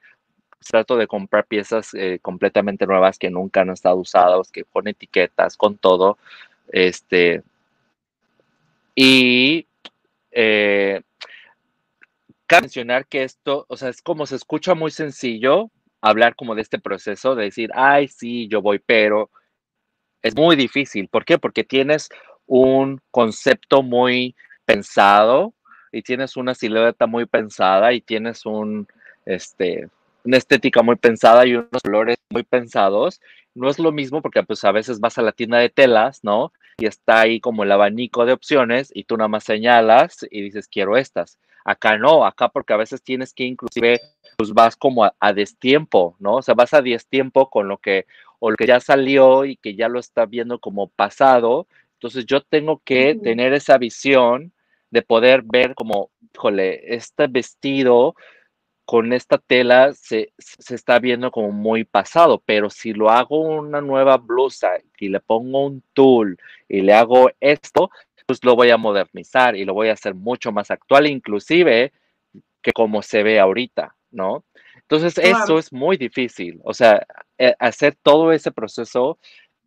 trato de comprar piezas eh, completamente nuevas que nunca han estado usadas, que con etiquetas, con todo, este, Y eh, cabe mencionar que esto, o sea, es como se escucha muy sencillo hablar como de este proceso, de decir, ay, sí, yo voy, pero es muy difícil. ¿Por qué? Porque tienes un concepto muy pensado y tienes una silueta muy pensada y tienes un, este, una estética muy pensada y unos colores muy pensados. No es lo mismo porque pues a veces vas a la tienda de telas, ¿no? Y está ahí como el abanico de opciones y tú nada más señalas y dices, quiero estas. Acá no, acá porque a veces tienes que inclusive, pues vas como a, destiempo, ¿no? O sea, vas a destiempo con lo que, o lo que ya salió y que ya lo está viendo como pasado. Entonces yo tengo que tener esa visión de poder ver como, híjole, este vestido con esta tela se, se, está viendo como muy pasado, pero si lo hago una nueva blusa y le pongo un tul y le hago esto, pues lo voy a modernizar y lo voy a hacer mucho más actual, inclusive que como se ve ahorita, ¿no? Entonces, eso es muy difícil. O sea, eh, hacer todo ese proceso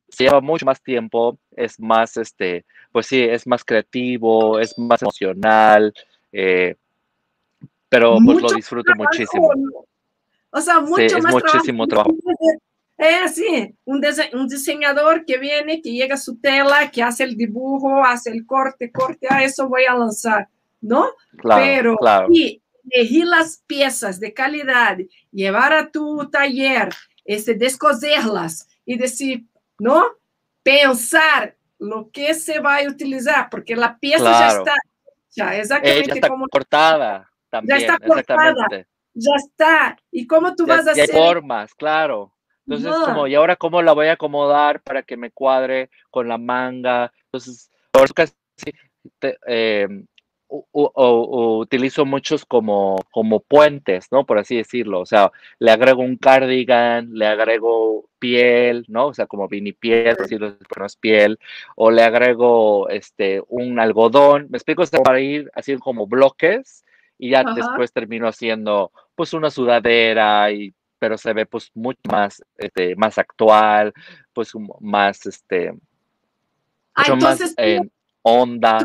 se lleva mucho más tiempo, es más, este, pues sí, es más creativo, es más emocional, eh, pero pues lo disfruto muchísimo. O sea, mucho sí, es más muchísimo trabajo. É, sim, um, um diseñador que vem, que chega a sua tela, que hace el dibujo, hace el corte, corte, ah, eso voy a lanzar, ¿no? Claro, Pero, claro. y elegir las piezas de calidad, llevar a tu taller, este, descoserlas y decir, ¿no? Pensar lo que se va a utilizar, porque la pieza Claro. ya está hecha, exactamente está como cortada también, está cortada. ya está. ¿Y cómo tú Ya- vas a ya hay hacer? formas, claro. Entonces, Ajá. como, ¿y ahora cómo la voy a acomodar para que me cuadre con la manga? Entonces, por eso casi te- eh, o- utilizo muchos como, como puentes, ¿no? Por así decirlo. O sea, le agrego un cardigan, le agrego piel, ¿no? O sea, como vinipiel, pero no es piel. O le agrego este, un algodón. Me explico, o sea, para ir haciendo como bloques y ya Ajá. después termino haciendo pues una sudadera y pero se ve pues mucho más este, más actual pues más este Ah, mucho más entonces en onda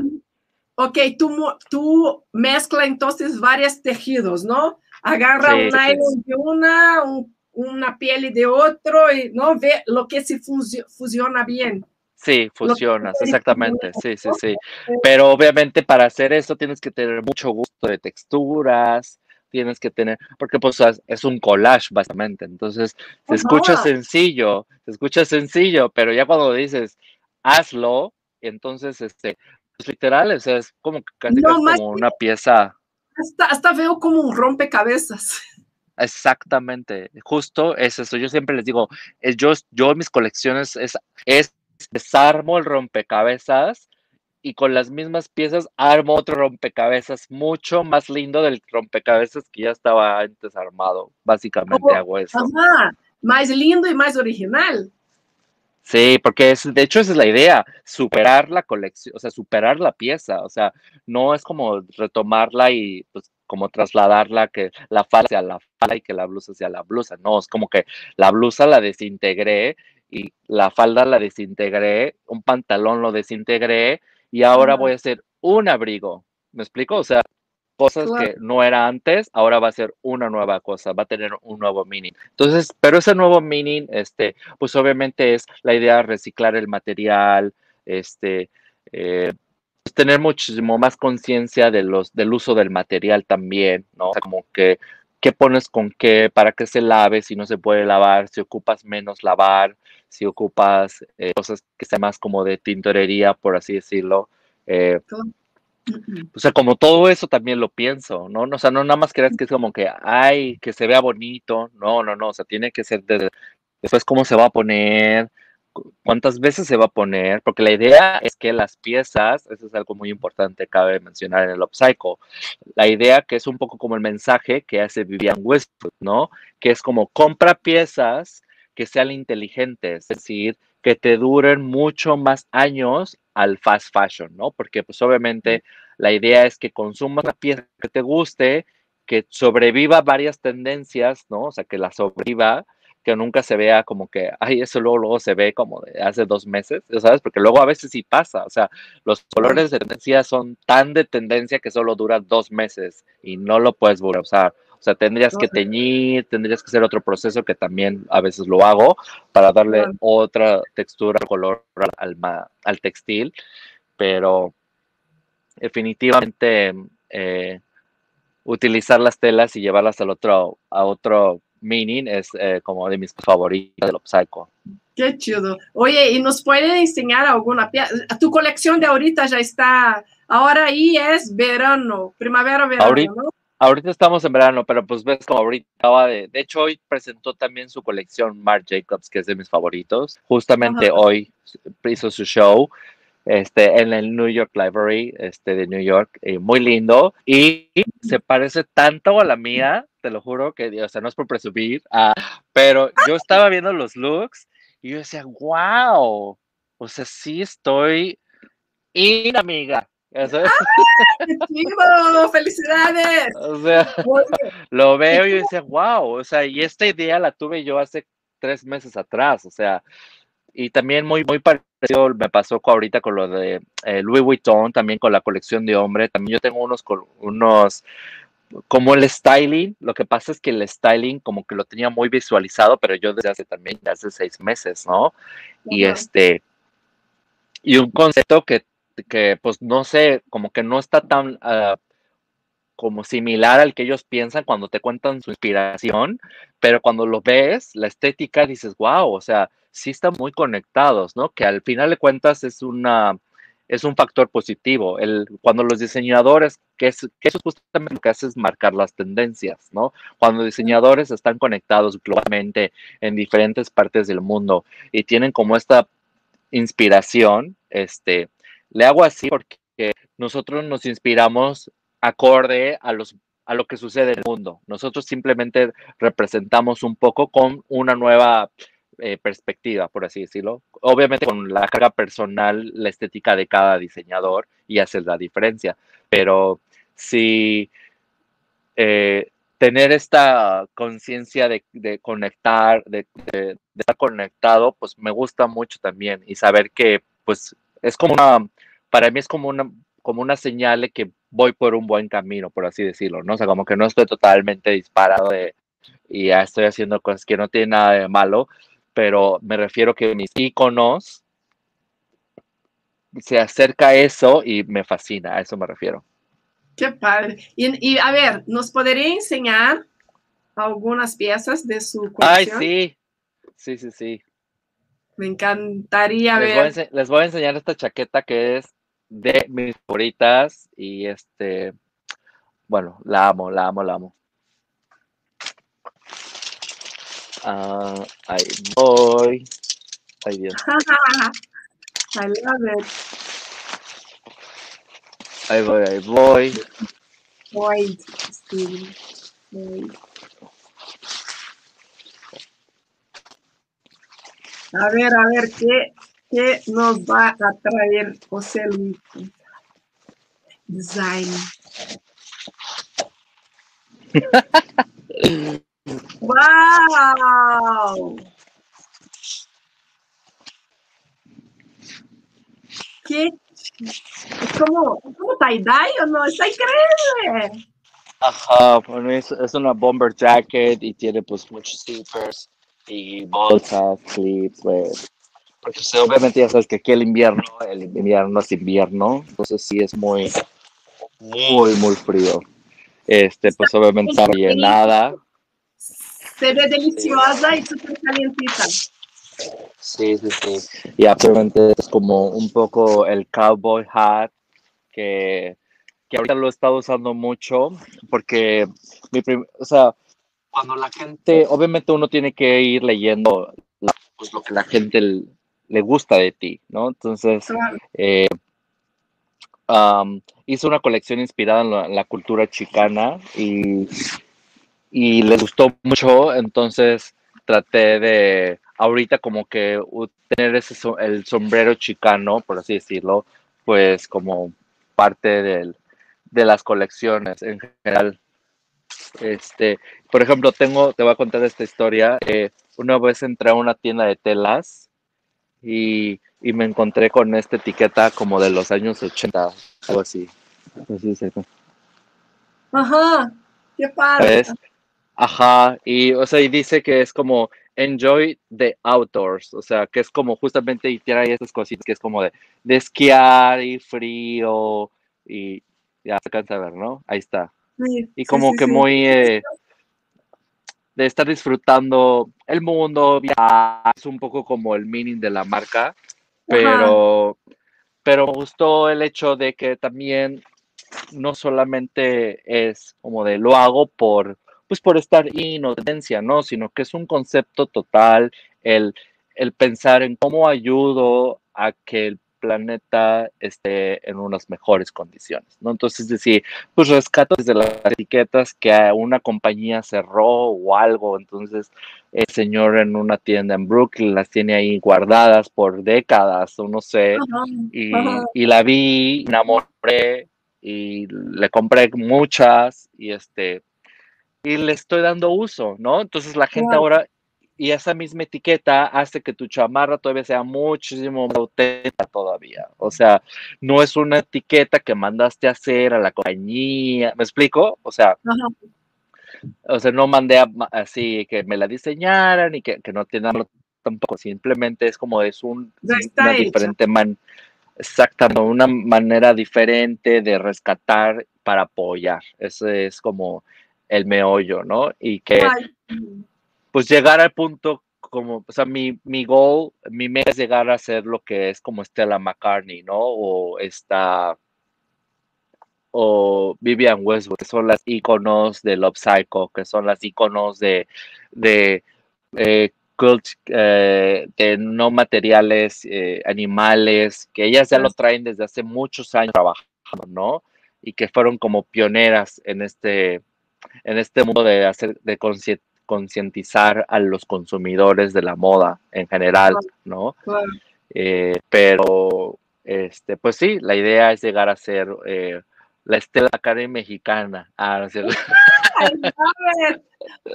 Ok, tú, tú mezcla entonces varios tejidos, ¿no? Agarra Sí, un sí. nylon de una, un- una piel de otro y no ve lo que se fusiona bien. sí puedes exactamente sí sí sí pero obviamente para hacer eso tienes que tener mucho gusto de texturas tienes que tener porque pues es- un collage básicamente entonces se escucha sencillo se escucha sencillo pero ya cuando dices hazlo entonces este literal o sea, es como que casi, No, casi más como una pieza Hasta, hasta veo como un rompecabezas. Exactamente, justo es eso. Yo siempre les digo, yo, yo mis colecciones es, es desarmo el rompecabezas y con las mismas piezas armo otro rompecabezas mucho más lindo del rompecabezas que ya estaba antes armado. Básicamente Oh, hago eso. Ajá. Más lindo y más original. Sí, porque es, de hecho esa es la idea, superar la colección, o sea, superar la pieza, o sea, no es como retomarla y pues como trasladarla que la falda sea la falda y que la blusa sea la blusa, no, es como que la blusa la desintegré y la falda la desintegré, un pantalón lo desintegré y ahora voy a hacer un abrigo, ¿me explico? O sea, cosas Claro. que no era antes, ahora va a ser una nueva cosa, va a tener un nuevo meaning. Entonces, pero ese nuevo meaning, este, pues obviamente es la idea de reciclar el material, este, eh, pues tener muchísimo más conciencia de los, del uso del material también, ¿no? O sea, como que, ¿qué pones con qué? ¿Para qué se lave? Si no se puede lavar, si ocupas menos lavar, si ocupas eh, cosas que sean más como de tintorería, por así decirlo. Eh, o sea, como todo eso también lo pienso, ¿no? O sea, no nada más creas que es como que, ay, que se vea bonito. No, no, no. O sea, tiene que ser desde, después cómo se va a poner, cu- cuántas veces se va a poner, porque la idea es que las piezas, eso es algo muy importante, cabe mencionar en el upcycle. La idea que es un poco como el mensaje que hace Vivian Westwood, ¿no? Que es como compra piezas que sean inteligentes, es decir, que te duren mucho más años al fast fashion, ¿no? Porque pues obviamente la idea es que consumas una pieza que te guste, que sobreviva varias tendencias, ¿no? O sea, que la sobreviva, que nunca se vea como que, ay, eso luego, luego se ve como de hace dos meses, ¿sabes? Porque luego a veces sí pasa, o sea, los colores de tendencia son tan de tendencia que solo duran dos meses y no lo puedes volver a usar. O sea, tendrías que teñir, tendrías que hacer otro proceso que también a veces lo hago para darle otra textura, color al, al textil, pero definitivamente eh, utilizar las telas y llevarlas al otro, a otro meaning es eh, como de mis favoritos del upcycle. Qué chido. Oye, ¿y nos puede enseñar alguna pieza? Tu colección de ahorita ya está, ahora ahí es verano, primavera, verano, ahorita, ¿no? Ahorita estamos en verano, pero pues ves como ahorita de, de hecho hoy presentó también su colección Marc Jacobs, que es de mis favoritos. Justamente hoy hizo su show este, en el New York Library este, de New York, eh, muy lindo, y se parece tanto a la mía, te lo juro, que, o sea, no es por presumir, ah, pero yo estaba viendo los looks y yo decía, wow, o sea, sí estoy in, amiga. ¡Felicidades! O sea, lo veo y yo decía, wow, o sea, y esta idea la tuve yo hace tres meses atrás, o sea, y también muy, muy parecido me pasó ahorita con lo de eh, Louis Vuitton, también con la colección de hombre. También yo tengo unos, unos, como el styling. Lo que pasa es que el styling como que lo tenía muy visualizado, pero yo desde hace también, desde hace seis meses, ¿no? Y este, y un concepto que, que, pues no sé, como que no está tan uh, como similar al que ellos piensan cuando te cuentan su inspiración, pero cuando lo ves, la estética, dices, wow, o sea, sí están muy conectados, ¿no? Que al final de cuentas es una, es un factor positivo. El, cuando los diseñadores, que, es, que eso justamente lo que hace es marcar las tendencias, ¿no? Cuando diseñadores están conectados globalmente en diferentes partes del mundo y tienen como esta inspiración, este, le hago así porque nosotros nos inspiramos acorde a los a lo que sucede en el mundo. Nosotros simplemente representamos un poco con una nueva eh, perspectiva, por así decirlo. Obviamente con la carga personal, la estética de cada diseñador y hace la diferencia. Pero si eh, tener esta conciencia de, conectar, de, de, estar conectado, pues me gusta mucho también y saber que pues es como una, para mí es como una, como una señal de que voy por un buen camino, por así decirlo, ¿no? O sea, como que no estoy totalmente disparado de, y ya estoy haciendo cosas que no tienen nada de malo, pero me refiero que mis iconos se acerca a eso y me fascina, a eso me refiero. Qué padre. Y, a ver, ¿nos podría enseñar algunas piezas de su colección? Ay, sí, sí, sí, sí. Me encantaría ver. les voy a enseñar esta chaqueta que es de mis favoritas y este, bueno, la amo, la amo, la amo. Uh, ahí voy. Ay, Dios. I love it. Ahí voy, ahí voy. Voy, Steven. Voy. A ver, a ver, ¿qué, ¿Qué nos va a traer José Luis? Design. ¡Wow! ¿Qué? ¿Es como, como tie-dye o no? ¡Está increíble! Ajá, bueno, es, es, una bomber jacket y tiene pues muchos zippers y bolsas, clips, pues, porque obviamente ya sabes que aquí el invierno, el invierno es invierno, entonces sí es muy, muy, muy frío. Este, pues obviamente está rellenada. Se ve deliciosa y súper calientita. Sí, sí, sí. Y obviamente es como un poco el cowboy hat que, que ahorita lo he estado usando mucho porque mi o sea, cuando la gente, obviamente uno tiene que ir leyendo pues, lo que la gente le gusta de ti, ¿no? Entonces, eh, hizo una colección inspirada en la, cultura chicana y, y le gustó mucho, entonces traté de ahorita como que tener ese el sombrero chicano, por así decirlo, pues como parte del, de las colecciones en general. Este, por ejemplo, tengo, te voy a contar esta historia. Eh, una vez entré a una tienda de telas y, y me encontré con esta etiqueta como de los años 80, algo así. Así es, Ajá, qué padre. ¿Sabes? Ajá, y o sea, y dice que es como enjoy the outdoors, o sea, que es como justamente y tiene ahí estas cositas que es como de, de esquiar y frío y ya se cansa de ver, ¿no? Ahí está. Sí, Y como sí, que sí. muy eh, de estar disfrutando el mundo, viajar, es un poco como el meaning de la marca, pero, pero me gustó el hecho de que también no solamente es como de lo hago por, pues por estar in o tendencia, ¿no? Sino que es un concepto total, el, el pensar en cómo ayudo a que el planeta esté en unas mejores condiciones, ¿no? Entonces, es decir, pues rescato desde las etiquetas que una compañía cerró o algo, entonces el señor en una tienda en Brooklyn las tiene ahí guardadas por décadas o no sé, Ajá, y, ajá. y la vi, enamoré y le compré muchas y este y le estoy dando uso, ¿no? Entonces la gente ahora y esa misma etiqueta hace que tu chamarra todavía sea muchísimo más auténtica todavía. O sea, no es una etiqueta que mandaste a hacer a la compañía, ¿me explico? O sea, Ajá. o sea, no mandé a- así que me la diseñaran y que, que no tiene tampoco, simplemente es como es un, una diferente man, exactamente, una manera diferente de rescatar para apoyar. Ese es como el meollo, ¿no? Y que pues llegar al punto como, o sea, mi, mi goal, mi meta es llegar a ser lo que es como Stella McCartney, ¿no? O esta, o Vivian Westwood, que son las iconos del upcycle, que son las iconos de, de, eh, cult, eh, de no materiales, eh, animales, que ellas ya lo traen desde hace muchos años trabajando, ¿no? Y que fueron como pioneras en este, en este mundo de hacer, de concientizar a los consumidores de la moda en general, ¿no? claro. Eh, pero, este, pues sí, la idea es llegar a ser eh, la Estela Karen mexicana. Ah, no es cierto. Ay, a ver.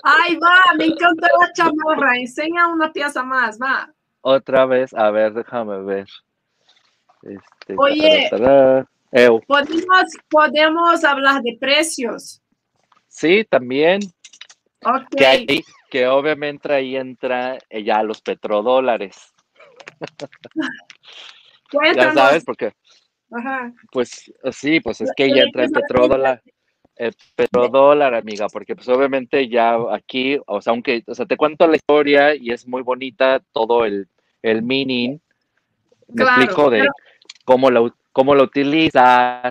Ay, va, me encanta la chamarra. Enseña una pieza más, va. Otra vez, a ver, déjame ver. Este, Oye. Podemos, podemos hablar de precios. Sí, también, Ok. que, ahí, que obviamente ahí entra eh, ya los petrodólares. Ya sabes, porque Ajá. Pues sí, pues es que ya entra el petrodólar, el petrodólar, amiga, porque pues obviamente ya aquí, o sea, aunque, o sea, te cuento la historia y es muy bonita todo el, el meaning, me Claro, explico de cómo lo, cómo lo utiliza,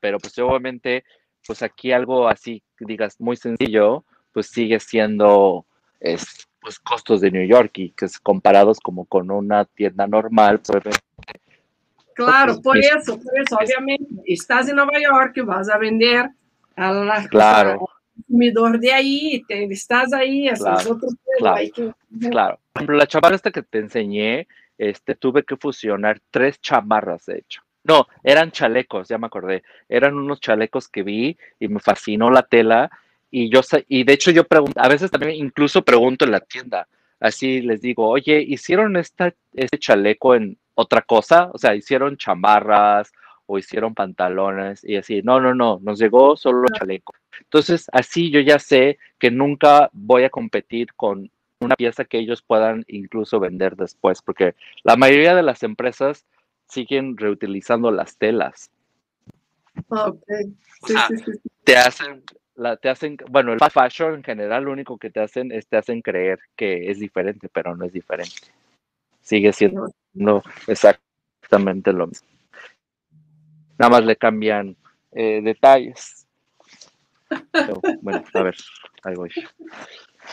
pero pues obviamente, pues aquí algo así, digas, muy sencillo, pues sigue siendo, es, pues costos de New York y que es comparados como con una tienda normal, pues Claro, por Es- eso, por eso, obviamente, estás en Nueva York, vas a vender a la, Claro. al consumidor de ahí, te- estás ahí, Claro, otro pedo, claro. hay que- Claro. Por ejemplo, la chamarra esta que te enseñé, este, tuve que fusionar tres chamarras, de hecho. No, eran chalecos, ya me acordé. Eran unos chalecos que vi y me fascinó la tela. Y yo, y de hecho yo pregunto, a veces también incluso pregunto en la tienda, así les digo, oye, ¿hicieron esta, este chaleco en otra cosa? O sea, ¿hicieron chamarras o hicieron pantalones? Y así, no, no, no, nos llegó solo chaleco. Entonces, así yo ya sé que nunca voy a competir con una pieza que ellos puedan incluso vender después, porque la mayoría de las empresas siguen reutilizando las telas. Ok, sí, Ah. sí, sí, sí. Te hacen, la, te hacen, bueno, el fast fashion en general lo único que te hacen es te hacen creer que es diferente, pero no es diferente. Sigue siendo exactamente lo mismo. Nada más le cambian eh, detalles. Pero, bueno, a ver, ahí voy.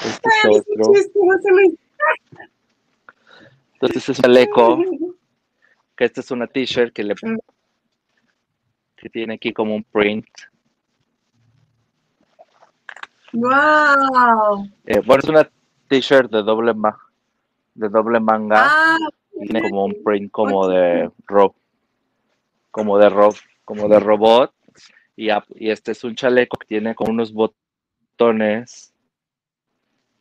Este es otro. no Entonces es el eco, que esta es una t-shirt que le Mm. que tiene aquí como un print. Wow. Eh, bueno, es una t-shirt de doble ma de doble manga Ah, tiene como un print como de ro como de ro como de robot y, y este es un chaleco que tiene como unos botones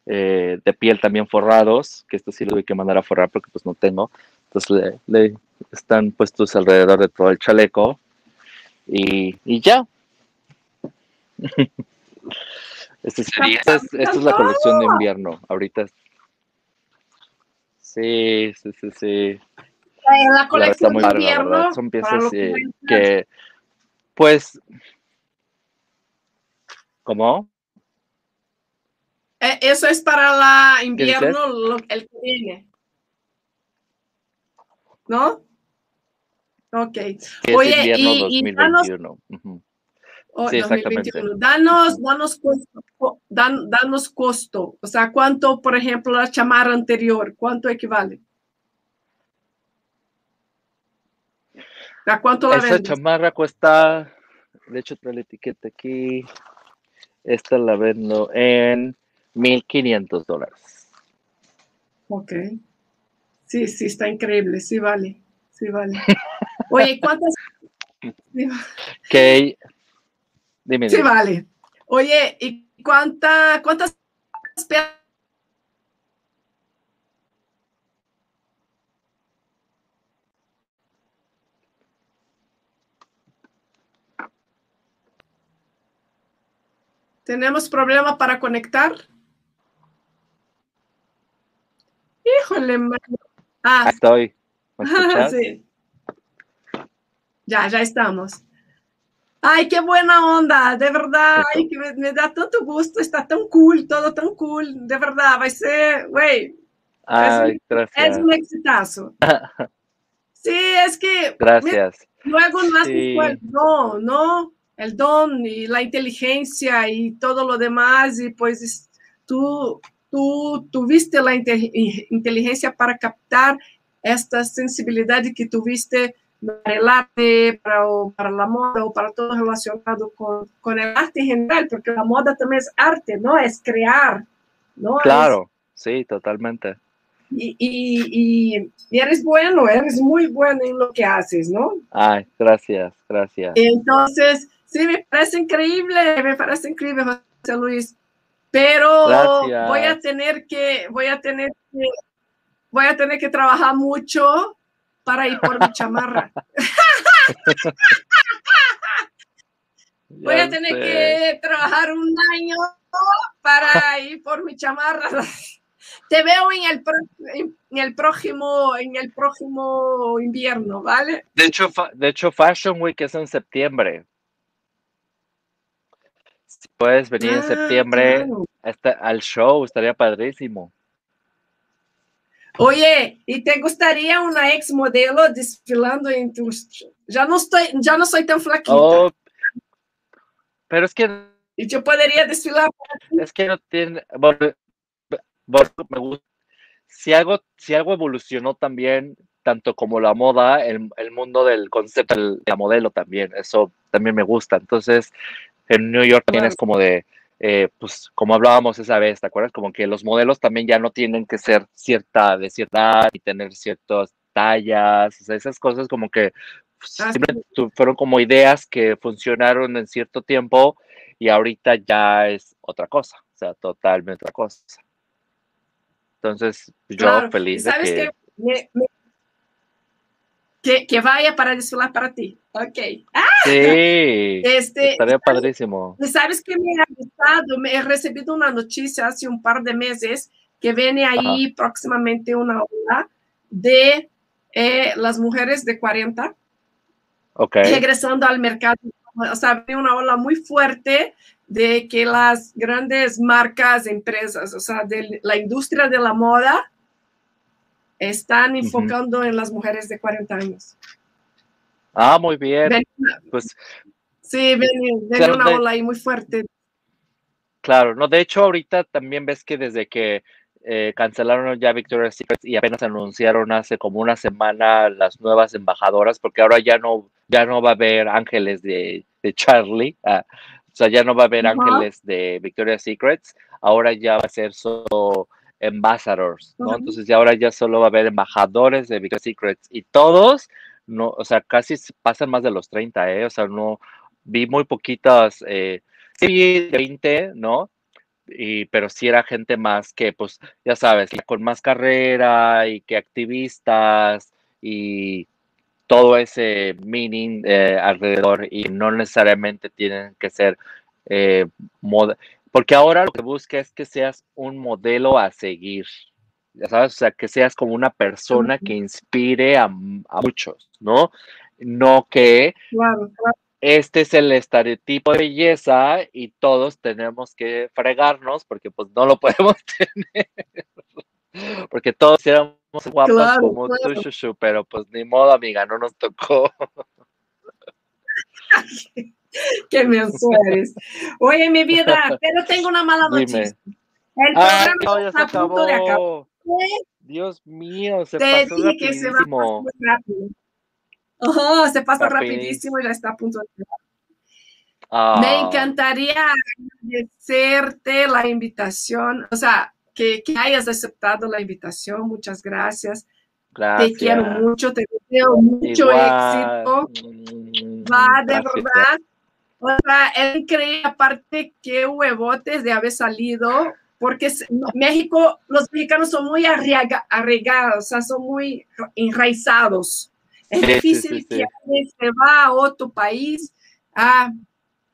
eh, de piel también forrados, que esto sí lo tuve que mandar a forrar porque pues no tengo. Entonces le, están puestos alrededor de todo el chaleco y, y ya. Este sería, esta, es, esta es la colección de invierno. Ahorita. Sí, sí, sí, sí. La colección de invierno. Son piezas que, que, pues, ¿cómo? Eh, eso es para la invierno, lo, el que viene. ¿No? Ok. Oye, y, 2021. sí, exactamente. Danos, danos costo, dan, danos costo. O sea, ¿cuánto, por ejemplo, la chamarra anterior, cuánto equivale? ¿A cuánto la Esa chamarra cuesta, de hecho, trae la etiqueta aquí. Esta la vendo en 1.500 dólares. Ok. Sí, sí, está increíble, sí vale, sí vale. Oye, ¿cuántas? Que, dime, Sí vale. Oye, ¿y cuánta, cuántas ¿Tenemos problema para conectar? Híjole, Ah, estoy. sí. Ya, ya estamos. Ay, qué buena onda, de verdad, ay, que me, da tanto gusto, está tan cool, todo tan cool, de verdad, va a ser, güey. Ay, es, un exitazo. sí, es que. Gracias. luego no sí. no, no, el don y la inteligencia y todo lo demás, y pues tú tú tuviste la inteligencia para captar esta sensibilidad que tuviste para el arte, para, para, la moda o para todo relacionado con, con, el arte en general, porque la moda también es arte, ¿no? Es crear, ¿no? Claro, es, sí, totalmente. Y, y, y, eres bueno, eres muy bueno en lo que haces, ¿no? Ay, gracias, gracias. Entonces, sí, me parece increíble, me parece increíble, José Luis. Pero Gracias. voy a tener que, voy a tener que, voy a tener que trabajar mucho para ir por mi chamarra. voy a tener que trabajar un año para ir por mi chamarra. Te veo en el, en el próximo en el próximo invierno, ¿vale? De hecho, de hecho Fashion Week es en septiembre. Si puedes venir Ah, en septiembre claro. este- al show, estaría padrísimo. Oye, ¿y te gustaría una ex modelo desfilando en tus... Ya no estoy, ya no soy tan flaquita. Oh, pero es que Y yo podría desfilar. es que no tiene bueno, me gusta si algo si algo evolucionó también tanto como la moda el, el mundo del concepto de la modelo también eso también me gusta entonces en New York también es como de eh, pues como hablábamos esa vez te acuerdas como que los modelos también ya no tienen que ser cierta de cierta edad y tener ciertas tallas o sea, esas cosas como que pues, Ah, siempre tu- fueron como ideas que funcionaron en cierto tiempo y ahorita ya es otra cosa, o sea, totalmente otra cosa. Entonces, yo Claro. feliz de ¿Sabes que... qué? Me- me- que, que vaya para desfilar para ti. Ok. Ah, Sí, este, estaría padrísimo. Sabes que me ha gustado, me he recibido una noticia hace un par de meses que viene ahí próximamente una ola de eh, las mujeres de 40 Ok, regresando al mercado. O sea, viene una ola muy fuerte de que las grandes marcas, empresas, o sea, de la industria de la moda, están enfocando en las mujeres de 40 años. ah, muy bien. Ven- Pues Sí, viene, viene Claro, una ola ahí muy fuerte. claro, no, de hecho ahorita también ves que desde que eh, cancelaron ya Victoria's Secret y apenas anunciaron hace como una semana las nuevas embajadoras, porque ahora ya no, ya no va a haber ángeles de, de Charlie, ah, o sea, ya no va a haber ángeles de Victoria's Secrets, ahora ya va a ser solo ambassadors, ¿no? Entonces ya ahora ya solo va a haber embajadores de Victoria's Secrets y todos, no, o sea, casi pasan más de los 30, ¿eh? O sea, no, vi muy poquitas, eh, sí vi 20, ¿no? y, pero sí era gente más que, pues, ya sabes, con más carrera y que activistas y todo ese meaning eh, alrededor y no necesariamente tienen que ser eh, porque ahora lo que busca es que seas un modelo a seguir, ya sabes, o sea, que seas como una persona que inspire a, muchos, ¿no? No que este es el estereotipo de belleza y todos tenemos que fregarnos porque pues no lo podemos tener. porque todos éramos guapas como tú, pero pues ni modo, amiga, no nos tocó. Menso eres. Oye, mi vida, pero tengo una mala noticia. El programa está a punto de acabar. Dios mío, se Te pasó dije que se va a pasar muy rápido. Oh, se pasa rapidísimo y ya está a punto de acabar. Me ah. encantaría agradecerte la invitación, o sea, que, que, hayas aceptado la invitación. Muchas gracias. Te quiero mucho, te deseo mucho éxito. Va, de verdad. O sea, es increíble, aparte, qué huevotes de haber salido, porque México, los mexicanos son muy arraigados, o sea, son muy enraizados. Es difícil que alguien se va a otro país a,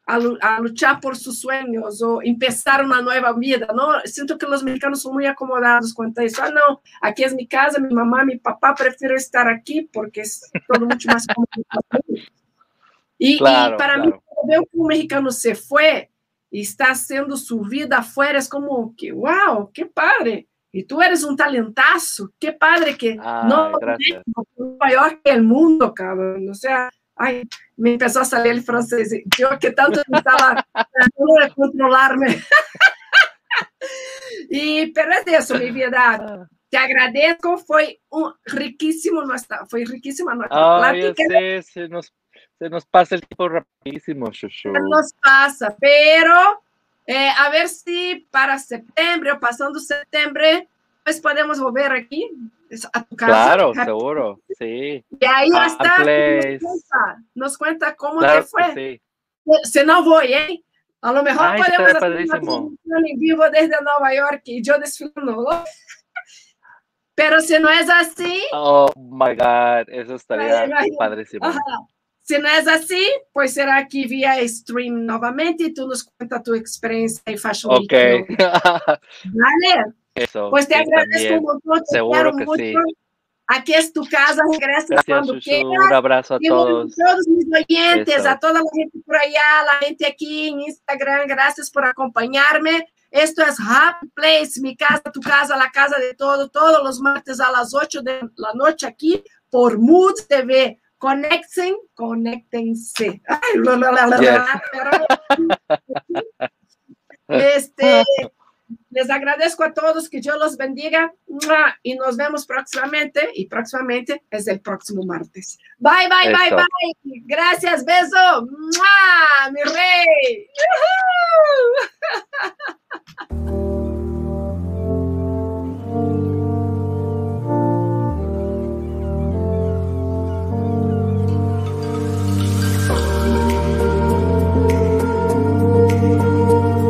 a, luchar por sus sueños o empezar una nueva vida, ¿no? Siento que los mexicanos son muy acomodados cuanto a eso. Ah, no, aquí es mi casa, mi mamá, mi papá, prefiero estar aquí porque es todo mucho más cómodo. Y, para mí, veo que un mexicano se fue y está haciendo su vida afuera, es como que, wow, qué padre. Y tú eres un talentazo, qué padre que no es mayor que el mundo, cabrón. O sea, ay, me empezó a salir el francés. Yo que tanto estaba tratando de controlarme. y, pero es eso, mi vida. Te agradezco, fue un riquísimo nuestra, fue riquísima nuestra plática. se nos se nos pasa el tiempo rapidísimo, Shushu. Se nos pasa, pero eh, a ver si para septiembre o pasando septiembre, pues podemos volver aquí a tu casa. Claro, seguro, sí. Y ahí ah, está, nos cuenta, nos cuenta, cómo te fue. Si no voy, ¿eh? A lo mejor podemos hacer una en vivo desde Nueva York y yo desfilando. Pero si no es así. Oh my God, eso estaría padrísimo. Ajá. Si no es así, pues será aquí vía stream nuevamente y tú nos cuentas tu experiencia en Fashion Ok. Vale. Eso, pues te agradezco mucho. Seguro que sí. Aquí es tu casa, regresas Gracias, cuando quieras. Un abrazo a todos. A todos mis oyentes, a toda la gente por allá, la gente aquí en Instagram, gracias por acompañarme. Esto es Happy Place, mi casa, tu casa, la casa de todo, todos los martes a las 8 de la noche aquí por Mood TV. Conecten, conéctense. Este, les agradezco a todos, que yo los bendiga y nos vemos próximamente y próximamente es el próximo martes. Bye, bye, bye, bye. Gracias, beso. ¡Mua! Mi rey. ¡Yuhu!